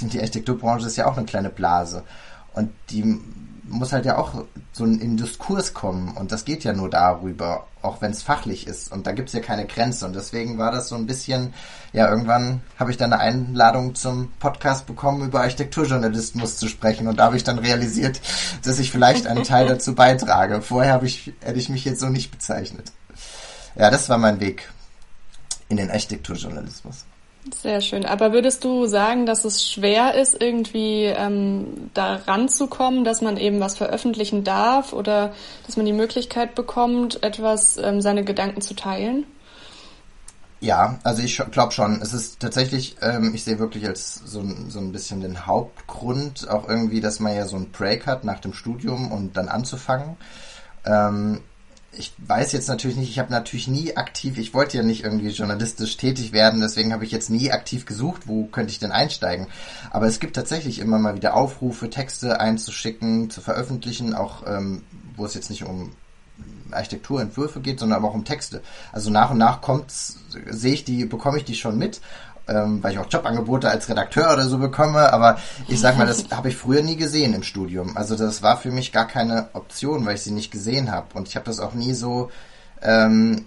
die Architekturbranche ist ja auch eine kleine Blase und die muss halt ja auch so in Diskurs kommen und das geht ja nur darüber, auch wenn es fachlich ist und da gibt's ja keine Grenze und deswegen war das so ein bisschen, ja irgendwann habe ich dann eine Einladung zum Podcast bekommen, über Architekturjournalismus zu sprechen und da habe ich dann realisiert, dass ich vielleicht einen Teil [LAUGHS] dazu beitrage. Vorher habe ich, hätte ich mich jetzt so nicht bezeichnet. Ja, das war mein Weg in den Architekturjournalismus. Sehr schön. Aber würdest du sagen, dass es schwer ist, irgendwie ähm, da ranzukommen, dass man eben was veröffentlichen darf oder dass man die Möglichkeit bekommt, etwas, ähm, seine Gedanken zu teilen? Ja, also ich glaube schon. Es ist tatsächlich, ähm, ich sehe wirklich als so, so ein bisschen den Hauptgrund auch irgendwie, dass man ja so einen Break hat nach dem Studium und dann anzufangen. Ähm, ich weiß jetzt natürlich nicht, ich habe natürlich nie aktiv, ich wollte ja nicht irgendwie journalistisch tätig werden, deswegen habe ich jetzt nie aktiv gesucht, wo könnte ich denn einsteigen. Aber es gibt tatsächlich immer mal wieder Aufrufe, Texte einzuschicken, zu veröffentlichen, auch ähm, wo es jetzt nicht um Architekturentwürfe geht, sondern aber auch um Texte. Also nach und nach kommt, sehe ich die, bekomme ich die schon mit ähm, weil ich auch Jobangebote als Redakteur oder so bekomme, aber ich sag mal, das [LAUGHS] habe ich früher nie gesehen im Studium. Also das war für mich gar keine Option, weil ich sie nicht gesehen habe. Und ich habe das auch nie so, ähm,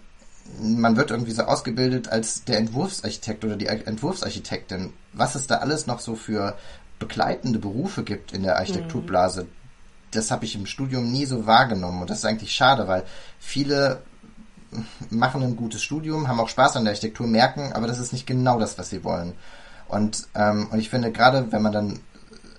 man wird irgendwie so ausgebildet als der Entwurfsarchitekt oder die Entwurfsarchitektin. Was es da alles noch so für begleitende Berufe gibt in der Architekturblase, mhm. das habe ich im Studium nie so wahrgenommen. Und das ist eigentlich schade, weil viele machen ein gutes Studium, haben auch Spaß an der Architektur, merken, aber das ist nicht genau das, was sie wollen. Und, ähm, und ich finde gerade, wenn man dann,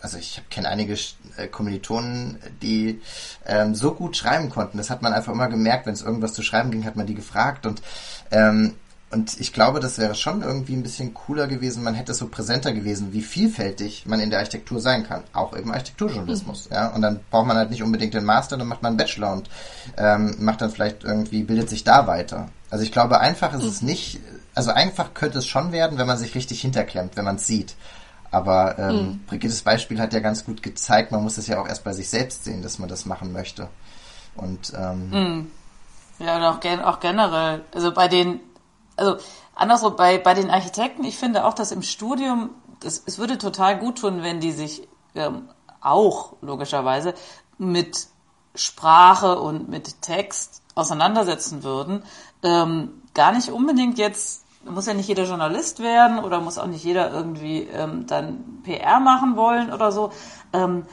also ich kenne einige äh, Kommilitonen, die ähm, so gut schreiben konnten, das hat man einfach immer gemerkt, wenn es irgendwas zu schreiben ging, hat man die gefragt und ähm, und ich glaube, das wäre schon irgendwie ein bisschen cooler gewesen, man hätte so präsenter gewesen, wie vielfältig man in der Architektur sein kann. Auch eben Architekturjournalismus, mhm. ja. Und dann braucht man halt nicht unbedingt den Master, dann macht man einen Bachelor und ähm, macht dann vielleicht irgendwie, bildet sich da weiter. Also ich glaube, einfach ist mhm. es nicht, also einfach könnte es schon werden, wenn man sich richtig hinterklemmt, wenn man es sieht. Aber ähm, mhm. Brigittes Beispiel hat ja ganz gut gezeigt, man muss es ja auch erst bei sich selbst sehen, dass man das machen möchte. Und ähm, mhm. ja, und auch, gen auch generell, also bei den also andersrum, bei, bei den Architekten, ich finde auch, dass im Studium, das, es würde total gut tun, wenn die sich ähm, auch logischerweise mit Sprache und mit Text auseinandersetzen würden. Ähm, gar nicht unbedingt jetzt, muss ja nicht jeder Journalist werden oder muss auch nicht jeder irgendwie ähm, dann PR machen wollen oder so. Ähm,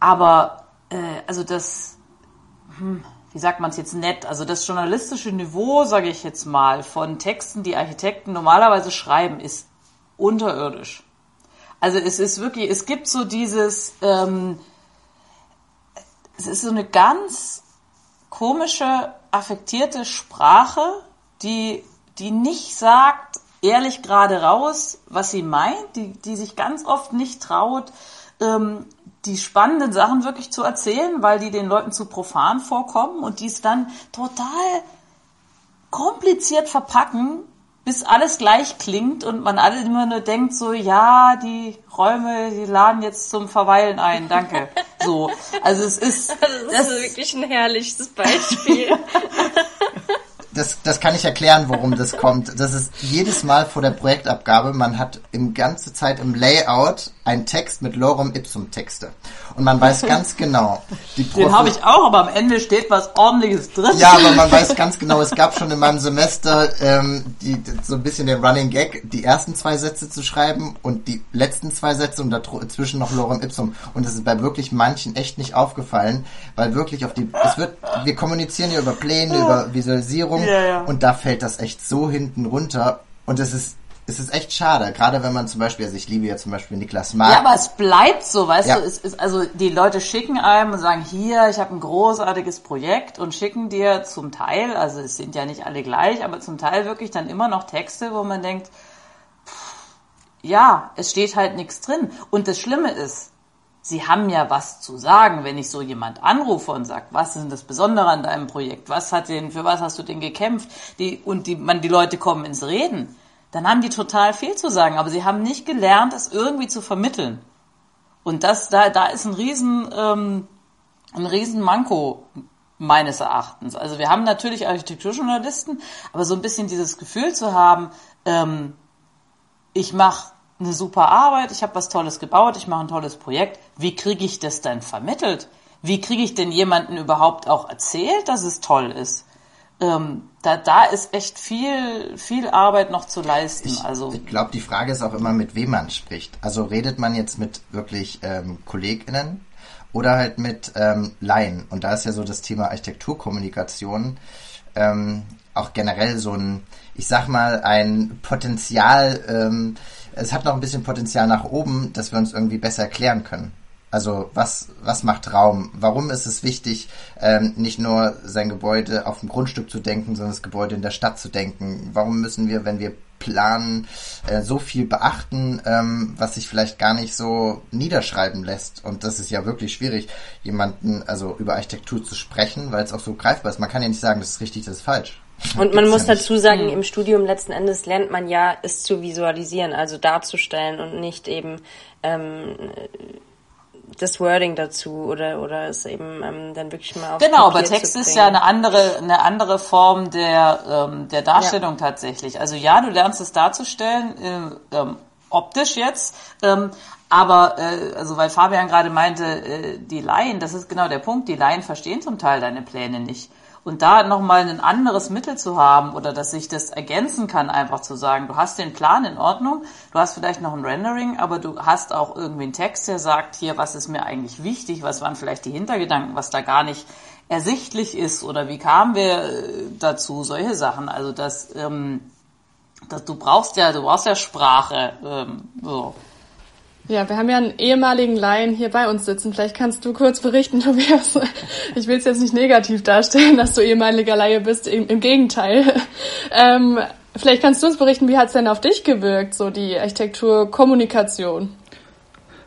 aber äh, also das, hm, wie sagt man es jetzt nett, also das journalistische Niveau, sage ich jetzt mal, von Texten, die Architekten normalerweise schreiben, ist unterirdisch. Also es ist wirklich, es gibt so dieses, ähm, es ist so eine ganz komische, affektierte Sprache, die, die nicht sagt, ehrlich gerade raus, was sie meint, die, die sich ganz oft nicht traut, ähm, die spannenden Sachen wirklich zu erzählen, weil die den Leuten zu profan vorkommen und die es dann total kompliziert verpacken, bis alles gleich klingt und man alle immer nur denkt so, ja, die Räume, die laden jetzt zum Verweilen ein, danke. So, also es ist, also das, [LAUGHS] das ist wirklich ein herrliches Beispiel. [LAUGHS] das, das kann ich erklären, worum das kommt. Das ist jedes Mal vor der Projektabgabe, man hat im ganze Zeit im Layout einen Text mit Lorem Ipsum Texte. Und man weiß [LAUGHS] ganz genau, die Profi Den habe ich auch, aber am Ende steht was ordentliches drin. Ja, aber man weiß ganz genau, es gab schon in meinem Semester ähm, die, so ein bisschen den Running Gag, die ersten zwei Sätze zu schreiben und die letzten zwei Sätze und dazwischen noch Lorem Ipsum. Und das ist bei wirklich manchen echt nicht aufgefallen, weil wirklich auf die, es wird, wir kommunizieren ja über Pläne, über Visualisierung ja, ja. und da fällt das echt so hinten runter und es ist es ist echt schade, gerade wenn man zum Beispiel, also ich liebe ja zum Beispiel Niklas Mark. Ja, aber es bleibt so, weißt ja. du, es ist, also die Leute schicken einem und sagen, hier, ich habe ein großartiges Projekt und schicken dir zum Teil, also es sind ja nicht alle gleich, aber zum Teil wirklich dann immer noch Texte, wo man denkt, pff, ja, es steht halt nichts drin. Und das Schlimme ist, Sie haben ja was zu sagen, wenn ich so jemand anrufe und sage, was ist denn das Besondere an deinem Projekt? Was hat denn, für was hast du denn gekämpft? Die, und die, man, die Leute kommen ins Reden dann haben die total viel zu sagen, aber sie haben nicht gelernt, es irgendwie zu vermitteln. Und das, da, da ist ein riesen, ähm, ein riesen Manko meines Erachtens. Also wir haben natürlich Architekturjournalisten, aber so ein bisschen dieses Gefühl zu haben, ähm, ich mache eine super Arbeit, ich habe was Tolles gebaut, ich mache ein tolles Projekt. Wie kriege ich das denn vermittelt? Wie kriege ich denn jemanden überhaupt auch erzählt, dass es toll ist? ähm, da, da ist echt viel, viel Arbeit noch zu leisten. Ich, also ich glaube, die Frage ist auch immer, mit wem man spricht. Also redet man jetzt mit wirklich ähm, KollegInnen oder halt mit ähm, Laien? Und da ist ja so das Thema Architekturkommunikation ähm, auch generell so ein, ich sag mal, ein Potenzial, ähm, es hat noch ein bisschen Potenzial nach oben, dass wir uns irgendwie besser erklären können. Also was, was macht Raum? Warum ist es wichtig, ähm, nicht nur sein Gebäude auf dem Grundstück zu denken, sondern das Gebäude in der Stadt zu denken? Warum müssen wir, wenn wir planen, äh, so viel beachten, ähm, was sich vielleicht gar nicht so niederschreiben lässt? Und das ist ja wirklich schwierig, jemanden also über Architektur zu sprechen, weil es auch so greifbar ist. Man kann ja nicht sagen, das ist richtig, das ist falsch. Und man muss ja dazu sagen, hm. im Studium letzten Endes lernt man ja, es zu visualisieren, also darzustellen und nicht eben ähm, das Wording dazu oder oder es eben ähm, dann wirklich mal auf Genau, Papier aber Text ist ja eine andere eine andere Form der ähm, der Darstellung ja. tatsächlich. Also ja, du lernst es darzustellen, äh, ähm, optisch jetzt, ähm, aber äh, also weil Fabian gerade meinte, äh, die Laien, das ist genau der Punkt. Die Laien verstehen zum Teil deine Pläne nicht. Und da nochmal ein anderes Mittel zu haben oder dass sich das ergänzen kann, einfach zu sagen, du hast den Plan in Ordnung, du hast vielleicht noch ein Rendering, aber du hast auch irgendwie einen Text, der sagt, hier, was ist mir eigentlich wichtig, was waren vielleicht die Hintergedanken, was da gar nicht ersichtlich ist oder wie kamen wir äh, dazu, solche Sachen. Also das, ähm, das du brauchst ja, du brauchst ja Sprache. Ähm, so. Ja, wir haben ja einen ehemaligen Laien hier bei uns sitzen. Vielleicht kannst du kurz berichten, [LAUGHS] Tobias. Ich will es jetzt nicht negativ darstellen, dass du ehemaliger Laie bist. Im, im Gegenteil. [LAUGHS] Ähm, vielleicht kannst du uns berichten, wie hat es denn auf dich gewirkt, so die Architekturkommunikation?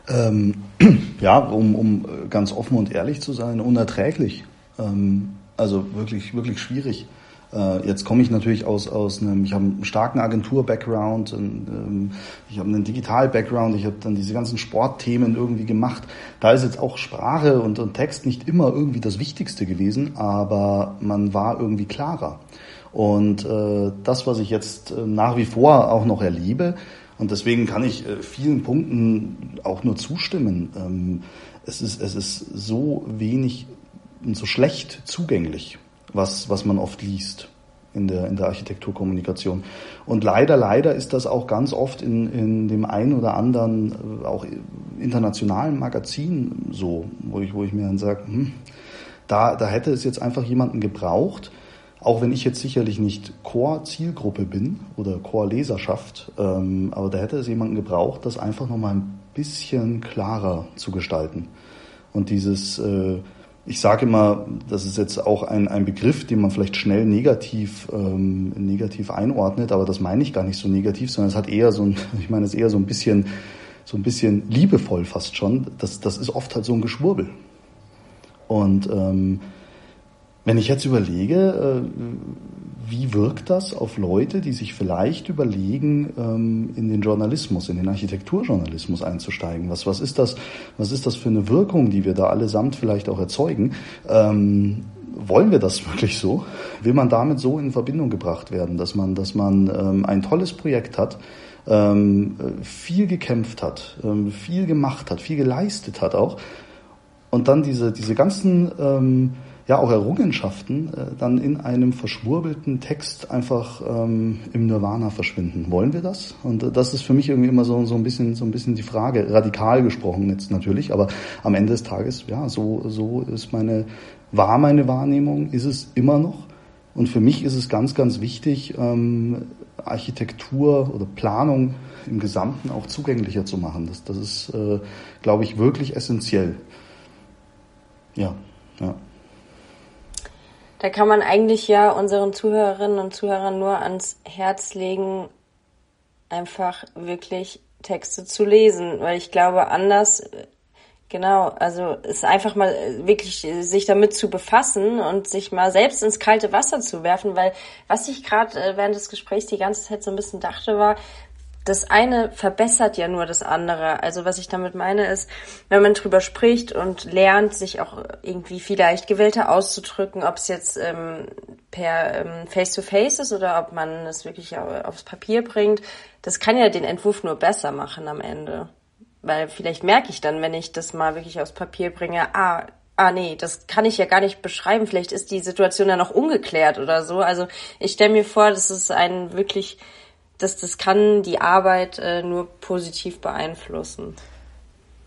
Ähm, [CLEARS THROAT] ja, um, um ganz offen und ehrlich zu sein, unerträglich. Ähm, also wirklich, wirklich schwierig. Äh, jetzt komme ich natürlich aus, aus einem, ich habe einen starken Agentur-Background, ähm, ich habe einen Digital-Background, ich habe dann diese ganzen Sportthemen irgendwie gemacht. Da ist jetzt auch Sprache und, und Text nicht immer irgendwie das Wichtigste gewesen, aber man war irgendwie klarer. Und äh, das, was ich jetzt äh, nach wie vor auch noch erlebe, und deswegen kann ich äh, vielen Punkten auch nur zustimmen. Ähm, es, ist, es ist so wenig und so schlecht zugänglich was, was man oft liest in der, in der Architekturkommunikation. Und leider, leider ist das auch ganz oft in, in dem einen oder anderen, äh, auch internationalen Magazin so, wo ich, wo ich mir dann sage, hm, da, da hätte es jetzt einfach jemanden gebraucht, auch wenn ich jetzt sicherlich nicht Core-Zielgruppe bin oder Core-Leserschaft, ähm, aber da hätte es jemanden gebraucht, das einfach nochmal ein bisschen klarer zu gestalten. Und dieses, äh, ich sage immer, das ist jetzt auch ein, ein Begriff, den man vielleicht schnell negativ, ähm, negativ einordnet, aber das meine ich gar nicht so negativ, sondern es hat eher so ein, [LAUGHS] ich meine es eher so ein bisschen, so ein bisschen liebevoll fast schon. Das, das ist oft halt so ein Geschwurbel. Und ähm, wenn ich jetzt überlege, äh, wie wirkt das auf Leute, die sich vielleicht überlegen, ähm, in den Journalismus, in den Architekturjournalismus einzusteigen? Was, was, ist das, was ist das für eine Wirkung, die wir da allesamt vielleicht auch erzeugen? Ähm, wollen wir das [LAUGHS] wirklich so? Will man damit so in Verbindung gebracht werden, dass man, dass man ähm, ein tolles Projekt hat, ähm, viel gekämpft hat, ähm, viel gemacht hat, viel geleistet hat auch und dann diese, diese ganzen ähm, ja auch Errungenschaften äh, dann in einem verschwurbelten Text einfach ähm, im Nirvana verschwinden. Wollen wir das? Und äh, das ist für mich irgendwie immer so, so ein bisschen so ein bisschen die Frage, radikal gesprochen jetzt natürlich, aber am Ende des Tages, ja, so, so ist meine, war meine Wahrnehmung, ist es immer noch. Und für mich ist es ganz, ganz wichtig, ähm, Architektur oder Planung im Gesamten auch zugänglicher zu machen. Das, das ist, äh, glaube ich, wirklich essentiell. Ja. Da kann man eigentlich ja unseren Zuhörerinnen und Zuhörern nur ans Herz legen, einfach wirklich Texte zu lesen, weil ich glaube, anders, genau, also es einfach mal wirklich sich damit zu befassen und sich mal selbst ins kalte Wasser zu werfen, weil was ich gerade äh, während des Gesprächs die ganze Zeit so ein bisschen dachte, war, das eine verbessert ja nur das andere. Also was ich damit meine ist, wenn man drüber spricht und lernt, sich auch irgendwie vielleicht gewählter auszudrücken, ob es jetzt ähm, per ähm, Face-to-Face -face ist oder ob man es wirklich aufs Papier bringt, das kann ja den Entwurf nur besser machen am Ende. Weil vielleicht merke ich dann, wenn ich das mal wirklich aufs Papier bringe, ah, ah nee, das kann ich ja gar nicht beschreiben. Vielleicht ist die Situation ja noch ungeklärt oder so. Also ich stelle mir vor, das ist ein wirklich das, das kann die Arbeit äh, nur positiv beeinflussen.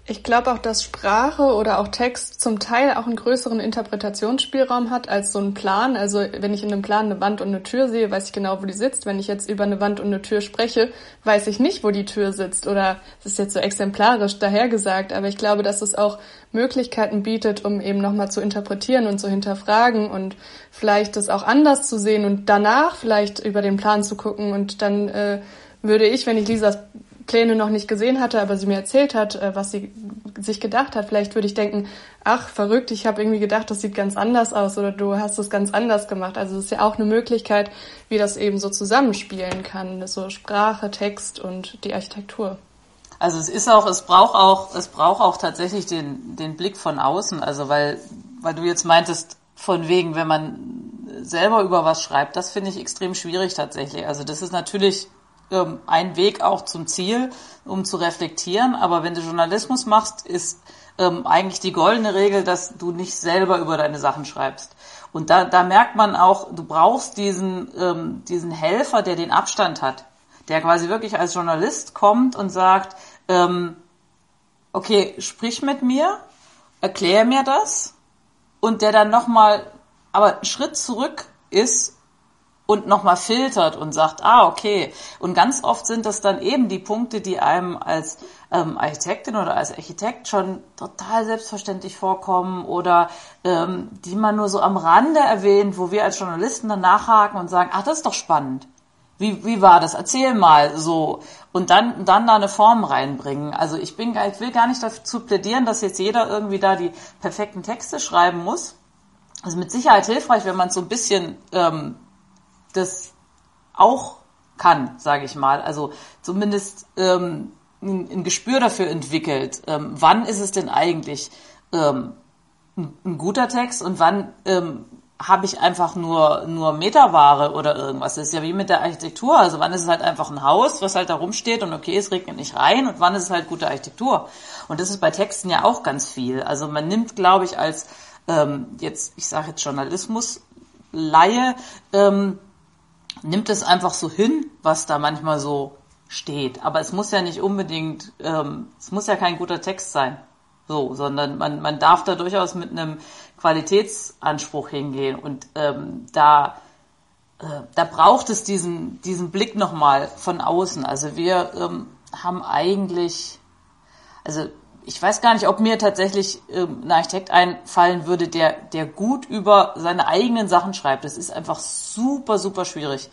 Ich glaube auch, dass Sprache oder auch Text zum Teil auch einen größeren Interpretationsspielraum hat als so ein Plan. Also wenn ich in einem Plan eine Wand und eine Tür sehe, weiß ich genau, wo die sitzt. Wenn ich jetzt über eine Wand und eine Tür spreche, weiß ich nicht, wo die Tür sitzt. Oder es ist jetzt so exemplarisch dahergesagt, aber ich glaube, dass es auch Möglichkeiten bietet, um eben nochmal zu interpretieren und zu hinterfragen und vielleicht das auch anders zu sehen und danach vielleicht über den Plan zu gucken und dann äh, würde ich, wenn ich Lisas Pläne noch nicht gesehen hatte, aber sie mir erzählt hat, äh, was sie sich gedacht hat, vielleicht würde ich denken, ach, verrückt, ich habe irgendwie gedacht, das sieht ganz anders aus oder du hast es ganz anders gemacht. Also es ist ja auch eine Möglichkeit, wie das eben so zusammenspielen kann, so Sprache, Text und die Architektur. Also es ist auch, es braucht auch, es braucht auch tatsächlich den, den Blick von außen. Also weil, weil du jetzt meintest, von wegen, wenn man selber über was schreibt, das finde ich extrem schwierig tatsächlich. Also das ist natürlich ähm, ein Weg auch zum Ziel, um zu reflektieren. Aber wenn du Journalismus machst, ist ähm, eigentlich die goldene Regel, dass du nicht selber über deine Sachen schreibst. Und da, da merkt man auch, du brauchst diesen, ähm, diesen Helfer, der den Abstand hat, der quasi wirklich als Journalist kommt und sagt, ähm, okay, sprich mit mir, erklär mir das und der dann nochmal, aber einen Schritt zurück ist und nochmal filtert und sagt, ah, okay. Und ganz oft sind das dann eben die Punkte, die einem als ähm, Architektin oder als Architekt schon total selbstverständlich vorkommen oder ähm, die man nur so am Rande erwähnt, wo wir als Journalisten dann nachhaken und sagen, ach, das ist doch spannend. Wie, wie war das? Erzähl mal so. Und dann, dann da eine Form reinbringen. Also ich bin, ich will gar nicht dazu plädieren, dass jetzt jeder irgendwie da die perfekten Texte schreiben muss. Also mit Sicherheit hilfreich, wenn man so ein bisschen ähm, das auch kann, sage ich mal. Also zumindest ähm, ein, ein Gespür dafür entwickelt. Ähm, wann ist es denn eigentlich ähm, ein, ein guter Text und wann ähm, habe ich einfach nur, nur Meterware oder irgendwas. Das ist ja wie mit der Architektur. Also wann ist es halt einfach ein Haus, was halt da rumsteht und okay, es regnet nicht rein und wann ist es halt gute Architektur. Und das ist bei Texten ja auch ganz viel. Also man nimmt, glaube ich, als ähm, jetzt, ich sage jetzt Journalismus, Laie, ähm, nimmt es einfach so hin, was da manchmal so steht. Aber es muss ja nicht unbedingt, ähm, es muss ja kein guter Text sein. So, sondern man, man darf da durchaus mit einem Qualitätsanspruch hingehen. Und ähm, da, äh, da braucht es diesen, diesen Blick nochmal von außen. Also wir ähm, haben eigentlich, also ich weiß gar nicht, ob mir tatsächlich ähm, ein Architekt einfallen würde, der, der gut über seine eigenen Sachen schreibt. Das ist einfach super, super schwierig.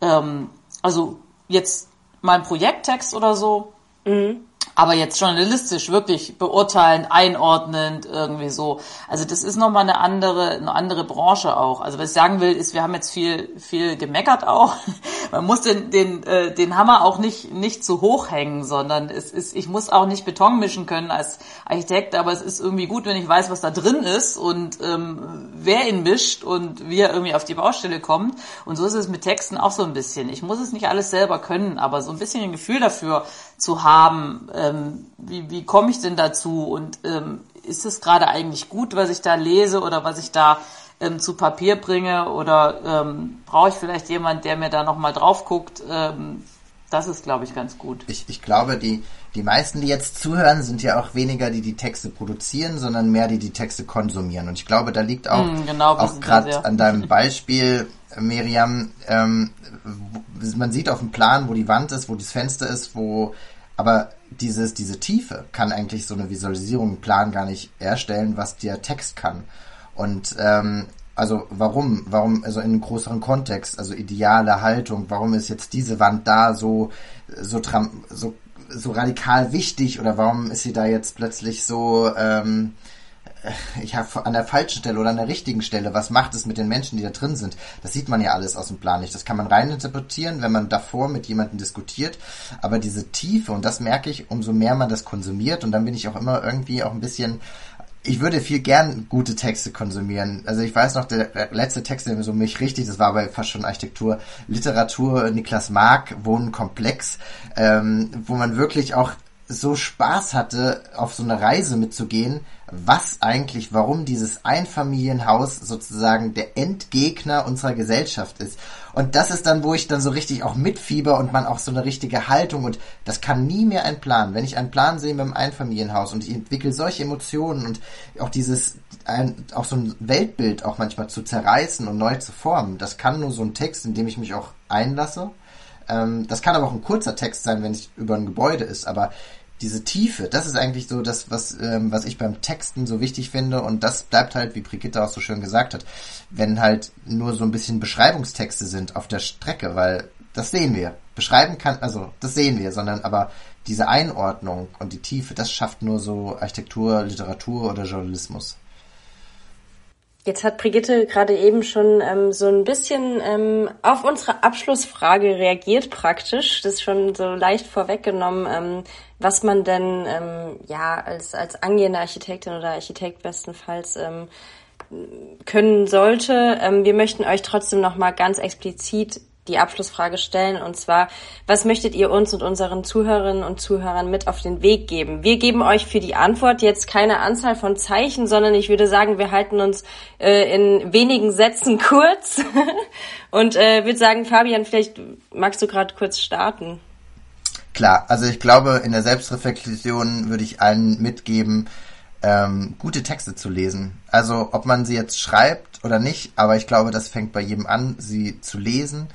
Ähm, also jetzt mal ein Projekttext oder so. Mhm aber jetzt journalistisch wirklich beurteilen, einordnend, irgendwie so. Also das ist nochmal eine andere, eine andere Branche auch. Also was ich sagen will, ist, wir haben jetzt viel, viel gemeckert auch. [LAUGHS] Man muss den, den, äh, den Hammer auch nicht, nicht zu hoch hängen, sondern es ist, ich muss auch nicht Beton mischen können als Architekt, aber es ist irgendwie gut, wenn ich weiß, was da drin ist und ähm, wer ihn mischt und wie er irgendwie auf die Baustelle kommt. Und so ist es mit Texten auch so ein bisschen. Ich muss es nicht alles selber können, aber so ein bisschen ein Gefühl dafür zu haben, ähm, wie, wie komme ich denn dazu und ähm, ist es gerade eigentlich gut, was ich da lese oder was ich da ähm, zu Papier bringe oder ähm, brauche ich vielleicht jemand, der mir da nochmal drauf guckt? Ähm, das ist, glaube ich, ganz gut. Ich, ich glaube, die, die meisten, die jetzt zuhören, sind ja auch weniger, die die Texte produzieren, sondern mehr, die die Texte konsumieren. Und ich glaube, da liegt auch, mm, genau, auch gerade an deinem [LAUGHS] Beispiel, Miriam, ähm, man sieht auf dem Plan, wo die Wand ist, wo das Fenster ist, wo aber dieses, diese Tiefe kann eigentlich so eine Visualisierung, einen Plan gar nicht erstellen, was der Text kann. Und ähm, also warum, warum, also in einem größeren Kontext, also ideale Haltung, warum ist jetzt diese Wand da so, so, so, so radikal wichtig oder warum ist sie da jetzt plötzlich so, ähm, ich habe an der falschen Stelle oder an der richtigen Stelle, was macht es mit den Menschen, die da drin sind? Das sieht man ja alles aus dem Plan nicht. Das kann man reininterpretieren, wenn man davor mit jemandem diskutiert. Aber diese Tiefe, und das merke ich, umso mehr man das konsumiert, und dann bin ich auch immer irgendwie auch ein bisschen ich würde viel gern gute Texte konsumieren. Also ich weiß noch, der letzte Text, der so mich richtig, das war aber fast schon Architektur, Literatur, Niklas Mark, Wohnen komplex, ähm, wo man wirklich auch so Spaß hatte, auf so eine Reise mitzugehen, was eigentlich, warum dieses Einfamilienhaus sozusagen der Endgegner unserer Gesellschaft ist. Und das ist dann, wo ich dann so richtig auch mitfieber und man auch so eine richtige Haltung und das kann nie mehr ein Plan. Wenn ich einen Plan sehe mit einem Einfamilienhaus und ich entwickle solche Emotionen und auch dieses, ein, auch so ein Weltbild auch manchmal zu zerreißen und neu zu formen, das kann nur so ein Text, in dem ich mich auch einlasse. Ähm, das kann aber auch ein kurzer Text sein, wenn es über ein Gebäude ist, aber diese Tiefe, das ist eigentlich so das, was, ähm, was ich beim Texten so wichtig finde und das bleibt halt, wie Brigitte auch so schön gesagt hat, wenn halt nur so ein bisschen Beschreibungstexte sind auf der Strecke, weil das sehen wir. Beschreiben kann, also das sehen wir, sondern aber diese Einordnung und die Tiefe, das schafft nur so Architektur, Literatur oder Journalismus. Jetzt hat Brigitte gerade eben schon ähm, so ein bisschen ähm, auf unsere Abschlussfrage reagiert praktisch. Das ist schon so leicht vorweggenommen, ähm, was man denn ähm, ja als als angehende Architektin oder Architekt bestenfalls ähm, können sollte. Ähm, wir möchten euch trotzdem noch mal ganz explizit die Abschlussfrage stellen und zwar, was möchtet ihr uns und unseren Zuhörerinnen und Zuhörern mit auf den Weg geben? Wir geben euch für die Antwort jetzt keine Anzahl von Zeichen, sondern ich würde sagen, wir halten uns äh, in wenigen Sätzen [LAUGHS] kurz und äh, würde sagen, Fabian, vielleicht magst du gerade kurz starten. Klar, also ich glaube, in der Selbstreflexion würde ich allen mitgeben, ähm, gute Texte zu lesen. Also ob man sie jetzt schreibt oder nicht, aber ich glaube, das fängt bei jedem an, sie zu lesen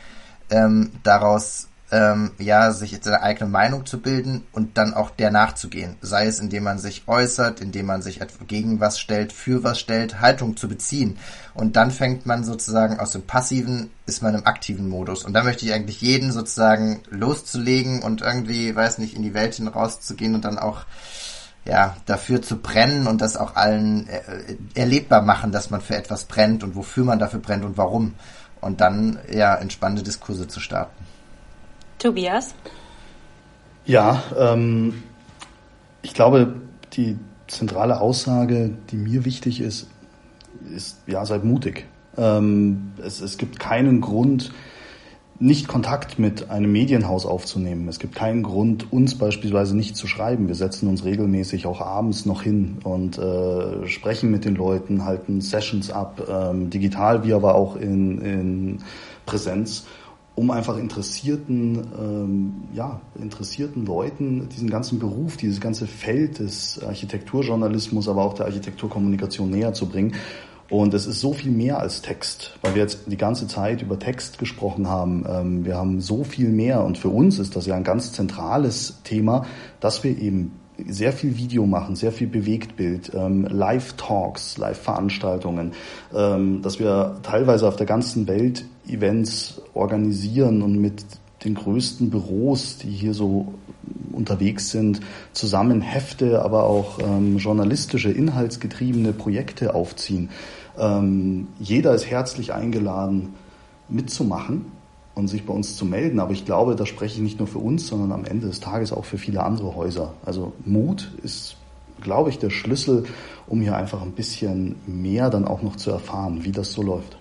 ähm, daraus ähm, ja sich jetzt eine eigene Meinung zu bilden und dann auch der nachzugehen. Sei es, indem man sich äußert, indem man sich gegen was stellt, für was stellt, Haltung zu beziehen. Und dann fängt man sozusagen aus dem passiven, ist man im aktiven Modus. Und da möchte ich eigentlich jeden sozusagen loszulegen und irgendwie, weiß nicht, in die Welt hinauszugehen und dann auch ja, dafür zu brennen und das auch allen äh, erlebbar machen, dass man für etwas brennt und wofür man dafür brennt und warum und dann ja entspannte Diskurse zu starten. Tobias? Ja, ähm, ich glaube, die zentrale Aussage, die mir wichtig ist, ist, ja, seid mutig. Ähm, es, es gibt keinen Grund, nicht Kontakt mit einem Medienhaus aufzunehmen. Es gibt keinen Grund, uns beispielsweise nicht zu schreiben. Wir setzen uns regelmäßig auch abends noch hin und äh, sprechen mit den Leuten, halten Sessions ab, ähm, digital wie aber auch in, in Präsenz, um einfach interessierten, ähm, ja, interessierten Leuten diesen ganzen Beruf, dieses ganze Feld des Architekturjournalismus, aber auch der Architekturkommunikation näher zu bringen und es ist so viel mehr als Text, weil wir jetzt die ganze Zeit über Text gesprochen haben. Ähm, wir haben so viel mehr und für uns ist das ja ein ganz zentrales Thema, dass wir eben sehr viel Video machen, sehr viel Bewegtbild, ähm, Live-Talks, Live-Veranstaltungen, ähm, dass wir teilweise auf der ganzen Welt Events organisieren und mit den größten Büros, die hier so unterwegs sind, zusammen Hefte, aber auch ähm, journalistische, inhaltsgetriebene Projekte aufziehen. Ähm, jeder ist herzlich eingeladen, mitzumachen und sich bei uns zu melden. Aber ich glaube, da spreche ich nicht nur für uns, sondern am Ende des Tages auch für viele andere Häuser. Also Mut ist, glaube ich, der Schlüssel, um hier einfach ein bisschen mehr dann auch noch zu erfahren, wie das so läuft.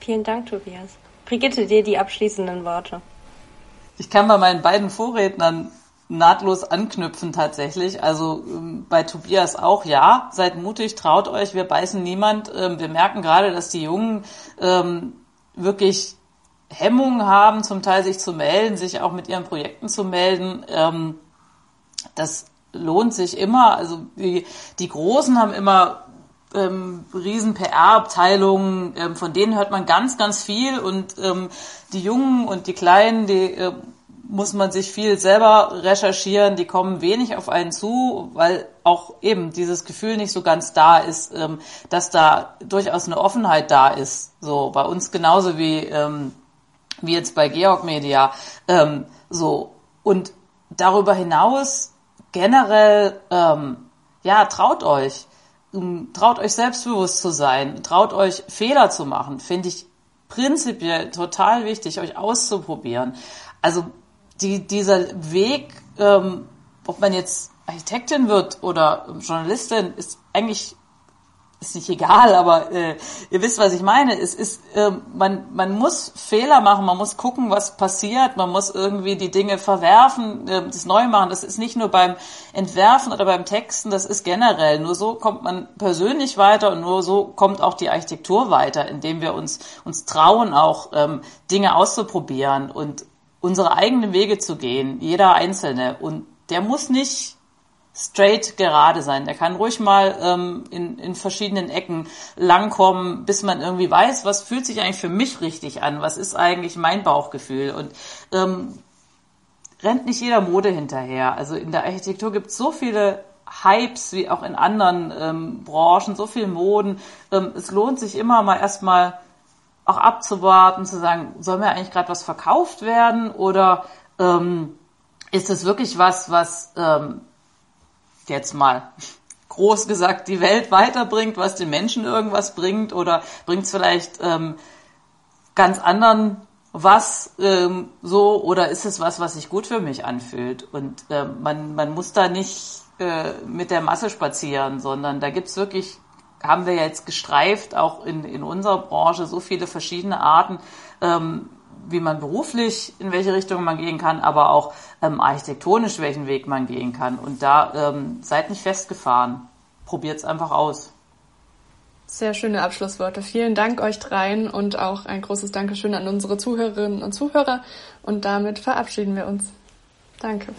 Vielen Dank, Tobias. Brigitte, dir die abschließenden Worte. Ich kann bei meinen beiden Vorrednern nahtlos anknüpfen tatsächlich. Also ähm, bei Tobias auch, ja, seid mutig, traut euch, wir beißen niemand. Ähm, wir merken gerade, dass die Jungen ähm, wirklich Hemmungen haben, zum Teil sich zu melden, sich auch mit ihren Projekten zu melden. Das lohnt sich immer. Also die, die Großen haben immer ähm, riesen PR-Abteilungen, ähm, von denen hört man ganz, ganz viel und ähm, die Jungen und die Kleinen, die äh, muss man sich viel selber recherchieren, die kommen wenig auf einen zu, weil auch eben dieses Gefühl nicht so ganz da ist, ähm, dass da durchaus eine Offenheit da ist. So bei uns genauso wie ähm, wie jetzt bei Georg Media. Ähm, so und darüber hinaus generell ähm, ja traut euch, ähm, traut euch selbstbewusst zu sein, traut euch Fehler zu machen, finde ich prinzipiell total wichtig, euch auszuprobieren. Also die, dieser Weg, ähm, ob man jetzt Architektin wird oder Journalistin, ist eigentlich ist nicht egal, aber äh, ihr wisst, was ich meine. Es ist, äh, man, man muss Fehler machen, man muss gucken, was passiert, man muss irgendwie die Dinge verwerfen, äh, das neu machen. Das ist nicht nur beim Entwerfen oder beim Texten, das ist generell. Nur so kommt man persönlich weiter und nur so kommt auch die Architektur weiter, indem wir uns uns trauen, auch ähm, Dinge auszuprobieren und unsere eigenen Wege zu gehen, jeder Einzelne. Und der muss nicht straight gerade sein. Der kann ruhig mal ähm, in, in verschiedenen Ecken langkommen, bis man irgendwie weiß, was fühlt sich eigentlich für mich richtig an, was ist eigentlich mein Bauchgefühl. Und ähm, rennt nicht jeder Mode hinterher. Also in der Architektur gibt es so viele Hypes wie auch in anderen ähm, Branchen, so viel Moden. Ähm, es lohnt sich immer mal erstmal auch abzuwarten, zu sagen, soll mir eigentlich gerade was verkauft werden? Oder ähm, ist es wirklich was, was ähm, jetzt mal [LAUGHS] groß gesagt die Welt weiterbringt, was den Menschen irgendwas bringt? Oder bringt es vielleicht ähm, ganz anderen was ähm, so? Oder ist es was, was sich gut für mich anfühlt? Und äh, man, man muss da nicht äh, mit der Masse spazieren, sondern da gibt's wirklich, haben wir jetzt gestreift, auch in, in unserer Branche, so viele verschiedene Arten, ähm, wie man beruflich, in welche Richtung man gehen kann, aber auch ähm, architektonisch, welchen Weg man gehen kann. Und da ähm, seid nicht festgefahren. Probiert's einfach aus. Sehr schöne Abschlussworte. Vielen Dank euch dreien und auch ein großes Dankeschön an unsere Zuhörerinnen und Zuhörer. Und damit verabschieden wir uns. Danke.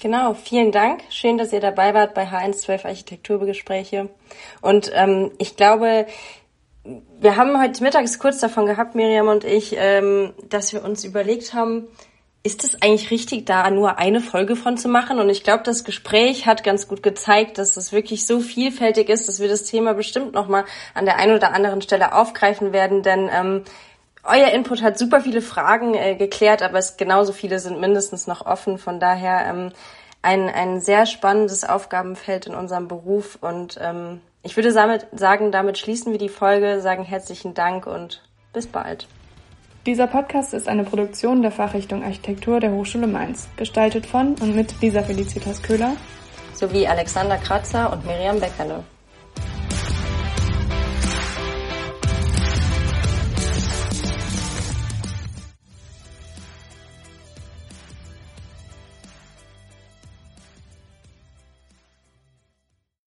Genau, vielen Dank. Schön, dass ihr dabei wart bei H112 Architekturbegespräche. Und ähm, ich glaube, wir haben heute mittags kurz davon gehabt, Miriam und ich, ähm, dass wir uns überlegt haben, ist es eigentlich richtig, da nur eine Folge von zu machen? Und ich glaube, das Gespräch hat ganz gut gezeigt, dass es wirklich so vielfältig ist, dass wir das Thema bestimmt nochmal an der einen oder anderen Stelle aufgreifen werden. Denn ähm, euer Input hat super viele Fragen äh, geklärt, aber es genauso viele sind mindestens noch offen. Von daher ähm, ein, ein sehr spannendes Aufgabenfeld in unserem Beruf. Und ähm, ich würde damit sagen, damit schließen wir die Folge, sagen herzlichen Dank und bis bald. Dieser Podcast ist eine Produktion der Fachrichtung Architektur der Hochschule Mainz, gestaltet von und mit Lisa Felicitas Köhler sowie Alexander Kratzer und Miriam Beckerle.